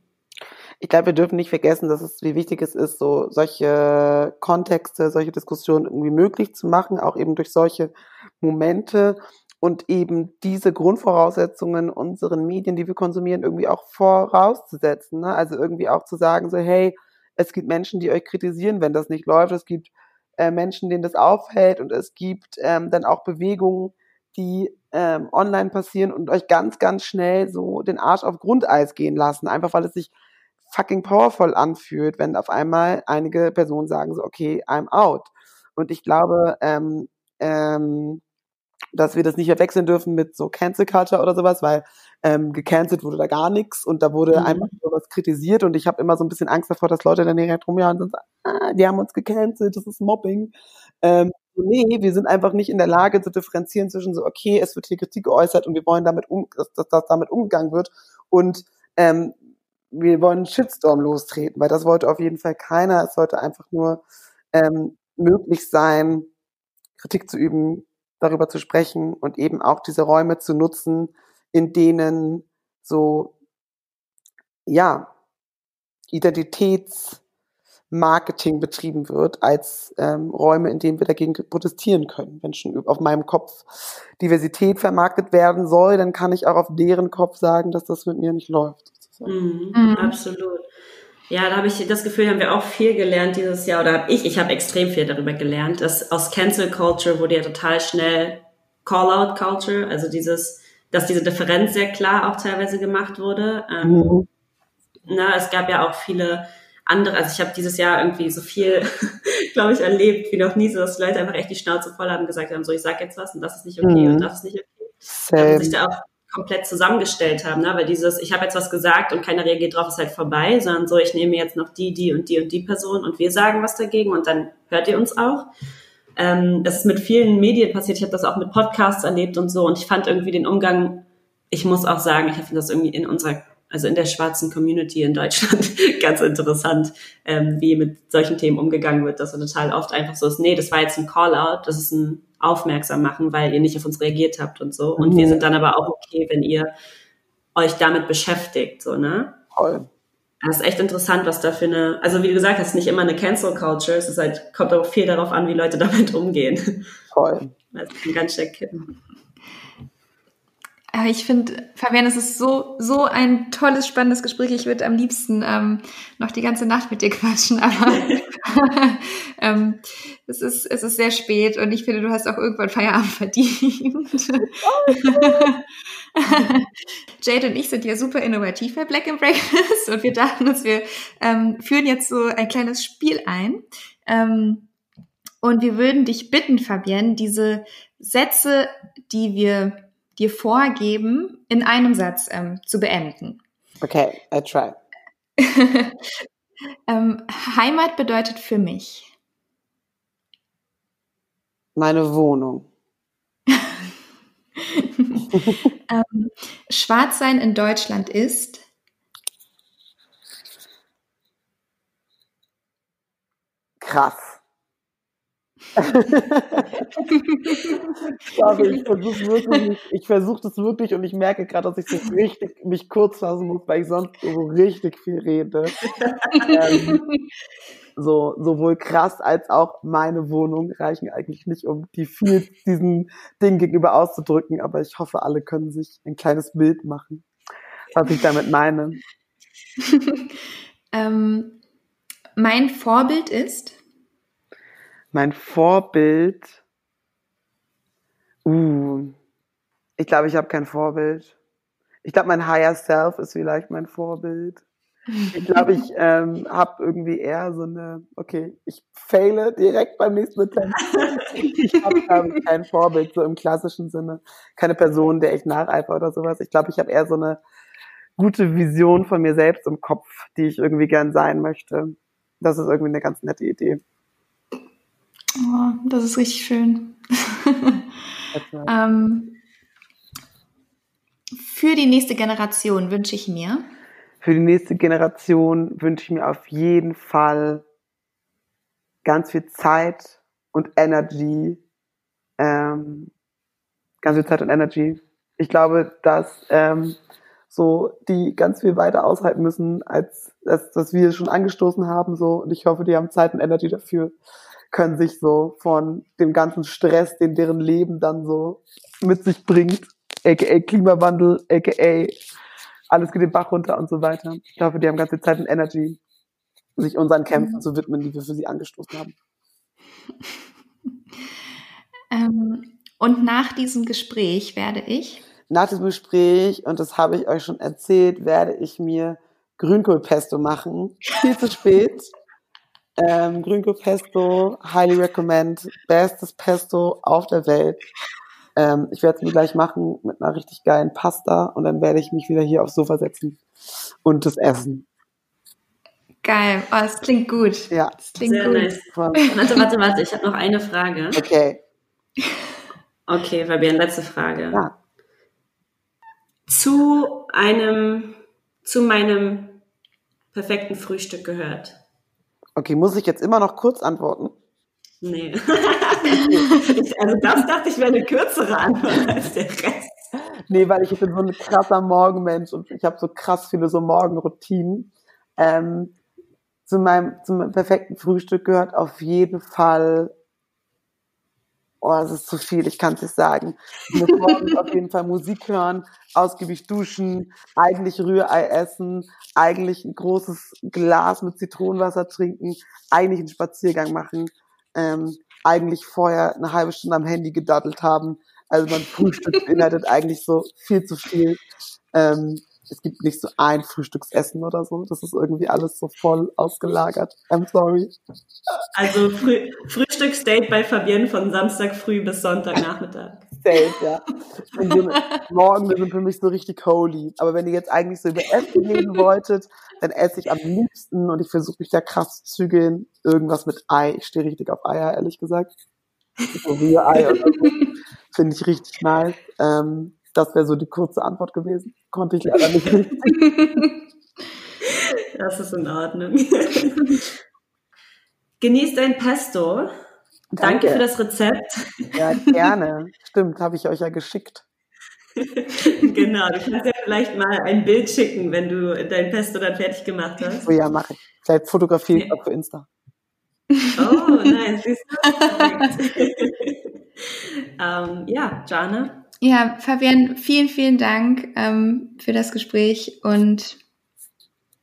ich glaube, wir dürfen nicht vergessen, dass es, wie wichtig es ist, so solche Kontexte, solche Diskussionen irgendwie möglich zu machen, auch eben durch solche Momente und eben diese Grundvoraussetzungen unseren Medien, die wir konsumieren, irgendwie auch vorauszusetzen. Ne? Also irgendwie auch zu sagen, so, hey, es gibt Menschen, die euch kritisieren, wenn das nicht läuft. Es gibt äh, Menschen, denen das aufhält und es gibt ähm, dann auch Bewegungen, die ähm, online passieren und euch ganz, ganz schnell so den Arsch auf Grundeis gehen lassen, einfach weil es sich fucking powerful anfühlt, wenn auf einmal einige Personen sagen so, okay, I'm out. Und ich glaube, ähm, ähm, dass wir das nicht verwechseln dürfen mit so Cancel Culture oder sowas, weil ähm, gecancelt wurde da gar nichts und da wurde mhm. einfach sowas kritisiert und ich habe immer so ein bisschen Angst davor, dass Leute dann direkt rumjagen und sagen, ah, die haben uns gecancelt, das ist Mobbing. Ähm, nee, wir sind einfach nicht in der Lage zu differenzieren zwischen so, okay, es wird hier Kritik geäußert und wir wollen damit um, dass, dass, dass damit umgegangen wird Und ähm, wir wollen Shitstorm lostreten, weil das wollte auf jeden Fall keiner. Es sollte einfach nur ähm, möglich sein, Kritik zu üben, darüber zu sprechen und eben auch diese Räume zu nutzen, in denen so, ja, Identitätsmarketing betrieben wird, als ähm, Räume, in denen wir dagegen protestieren können. Wenn schon auf meinem Kopf Diversität vermarktet werden soll, dann kann ich auch auf deren Kopf sagen, dass das mit mir nicht läuft.
Mhm, mhm. Absolut. Ja, da habe ich das Gefühl, haben wir auch viel gelernt dieses Jahr, oder habe ich, ich habe extrem viel darüber gelernt, dass aus Cancel Culture wurde ja total schnell Call-out Culture, also dieses, dass diese Differenz sehr klar auch teilweise gemacht wurde. Ähm, mhm. na, es gab ja auch viele andere, also ich habe dieses Jahr irgendwie so viel, glaube ich, erlebt wie noch nie, so dass Leute einfach echt die Schnauze voll haben gesagt haben, so ich sag jetzt was und das ist nicht okay mhm. und das ist nicht okay. Same. Und sich da auch komplett zusammengestellt haben, ne? weil dieses, ich habe jetzt was gesagt und keiner reagiert drauf, ist halt vorbei, sondern so, ich nehme jetzt noch die, die und die und die Person und wir sagen was dagegen und dann hört ihr uns auch. Ähm, das ist mit vielen Medien passiert, ich habe das auch mit Podcasts erlebt und so und ich fand irgendwie den Umgang, ich muss auch sagen, ich finde das irgendwie in unserer, also in der schwarzen Community in Deutschland ganz interessant, ähm, wie mit solchen Themen umgegangen wird, dass so total oft einfach so ist, nee, das war jetzt ein Call-out, das ist ein aufmerksam machen, weil ihr nicht auf uns reagiert habt und so. Und mhm. wir sind dann aber auch okay, wenn ihr euch damit beschäftigt, so, ne? Voll. Das ist echt interessant, was da für eine, also wie du gesagt hast, nicht immer eine Cancel Culture, es ist halt, kommt auch viel darauf an, wie Leute damit umgehen. Voll. Das kann ganz schnell kippen.
Aber ich finde, Fabian, es ist so, so ein tolles, spannendes Gespräch. Ich würde am liebsten ähm, noch die ganze Nacht mit dir quatschen, aber ähm, es, ist, es ist sehr spät und ich finde, du hast auch irgendwann Feierabend verdient. Jade und ich sind ja super innovativ bei Black and Breakfast und wir dachten uns, wir ähm, führen jetzt so ein kleines Spiel ein. Ähm, und wir würden dich bitten, Fabienne, diese Sätze, die wir dir vorgeben, in einem Satz ähm, zu beenden.
Okay, I try.
ähm, Heimat bedeutet für mich.
Meine Wohnung.
ähm, Schwarzsein in Deutschland ist.
Krass. Ich versuche wirklich, das wirklich und ich merke gerade, dass ich so richtig mich kurz fassen muss, weil ich sonst so richtig viel rede. ähm, so, sowohl krass als auch meine Wohnung reichen eigentlich nicht, um die viel diesen Ding gegenüber auszudrücken, aber ich hoffe, alle können sich ein kleines Bild machen, was ich damit meine.
ähm, mein Vorbild ist?
Mein Vorbild. Uh, ich glaube, ich habe kein Vorbild. Ich glaube, mein Higher Self ist vielleicht mein Vorbild. Ich glaube, ich ähm, habe irgendwie eher so eine, okay, ich faile direkt beim nächsten Attempt. Ich habe ähm, kein Vorbild, so im klassischen Sinne. Keine Person, der ich nacheifere oder sowas. Ich glaube, ich habe eher so eine gute Vision von mir selbst im Kopf, die ich irgendwie gern sein möchte. Das ist irgendwie eine ganz nette Idee.
Oh, das ist richtig schön. ähm, für die nächste Generation wünsche ich mir.
Für die nächste Generation wünsche ich mir auf jeden Fall ganz viel Zeit und Energy. Ähm, ganz viel Zeit und Energy. Ich glaube, dass ähm, so die ganz viel weiter aushalten müssen, als, als dass wir schon angestoßen haben. So und ich hoffe, die haben Zeit und Energy dafür können sich so von dem ganzen Stress, den deren Leben dann so mit sich bringt, aka Klimawandel, aka alles geht den Bach runter und so weiter. Ich glaube, die haben ganze Zeit und Energy, sich unseren Kämpfen mhm. zu widmen, die wir für sie angestoßen haben.
Ähm, und nach diesem Gespräch werde ich?
Nach diesem Gespräch, und das habe ich euch schon erzählt, werde ich mir Grünkohlpesto machen. Viel zu spät. Ähm, Grünkohl-Pesto, highly recommend. Bestes Pesto auf der Welt. Ähm, ich werde es mir gleich machen mit einer richtig geilen Pasta und dann werde ich mich wieder hier aufs Sofa setzen und das essen.
Geil, oh, das klingt gut.
Ja,
das klingt Sehr gut.
nice. Warte, warte, warte, ich habe noch eine Frage.
Okay.
Okay, Fabian, letzte Frage. Ja. Zu einem zu meinem perfekten Frühstück gehört.
Okay, muss ich jetzt immer noch kurz antworten?
Nee. also das dachte ich wäre eine kürzere Antwort als der Rest.
Nee, weil ich bin so ein krasser Morgenmensch und ich habe so krass viele so Morgenroutinen. Ähm, zu meinem, zu meinem perfekten Frühstück gehört auf jeden Fall oh, es ist zu viel, ich kann es nicht sagen. Ich muss morgens auf jeden Fall Musik hören, ausgiebig duschen, eigentlich Rührei essen, eigentlich ein großes Glas mit Zitronenwasser trinken, eigentlich einen Spaziergang machen, ähm, eigentlich vorher eine halbe Stunde am Handy gedaddelt haben. Also mein Frühstück beinhaltet eigentlich so viel zu viel. Ähm, es gibt nicht so ein Frühstücksessen oder so. Das ist irgendwie alles so voll ausgelagert. I'm sorry.
Also Früh Frühstücksdate bei Fabienne von Samstag früh bis Sonntagnachmittag.
Date, ja. Morgen sind für mich so richtig holy. Aber wenn ihr jetzt eigentlich so über Essen reden wolltet, dann esse ich am liebsten und ich versuche mich da krass zu zügeln. Irgendwas mit Ei. Ich stehe richtig auf Eier, ehrlich gesagt. So Rührei oder so. Finde ich richtig nice. Ähm, das wäre so die kurze Antwort gewesen. Konnte ich leider nicht
Das ist in Ordnung. Genießt dein Pesto. Danke. Danke für das Rezept.
Ja, gerne. Stimmt, habe ich euch ja geschickt.
genau, du kannst ja vielleicht mal ein Bild schicken, wenn du dein Pesto dann fertig gemacht hast.
Oh ja, mache ich. Vielleicht fotografiere ich auch für Insta.
Oh, nein, siehst du? ähm, ja, Jana,
ja, Fabian, vielen, vielen Dank ähm, für das Gespräch und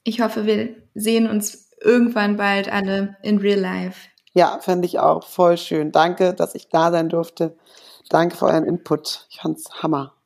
ich hoffe, wir sehen uns irgendwann bald alle in real life.
Ja, fände ich auch voll schön. Danke, dass ich da sein durfte. Danke für euren Input. Ich fand's Hammer.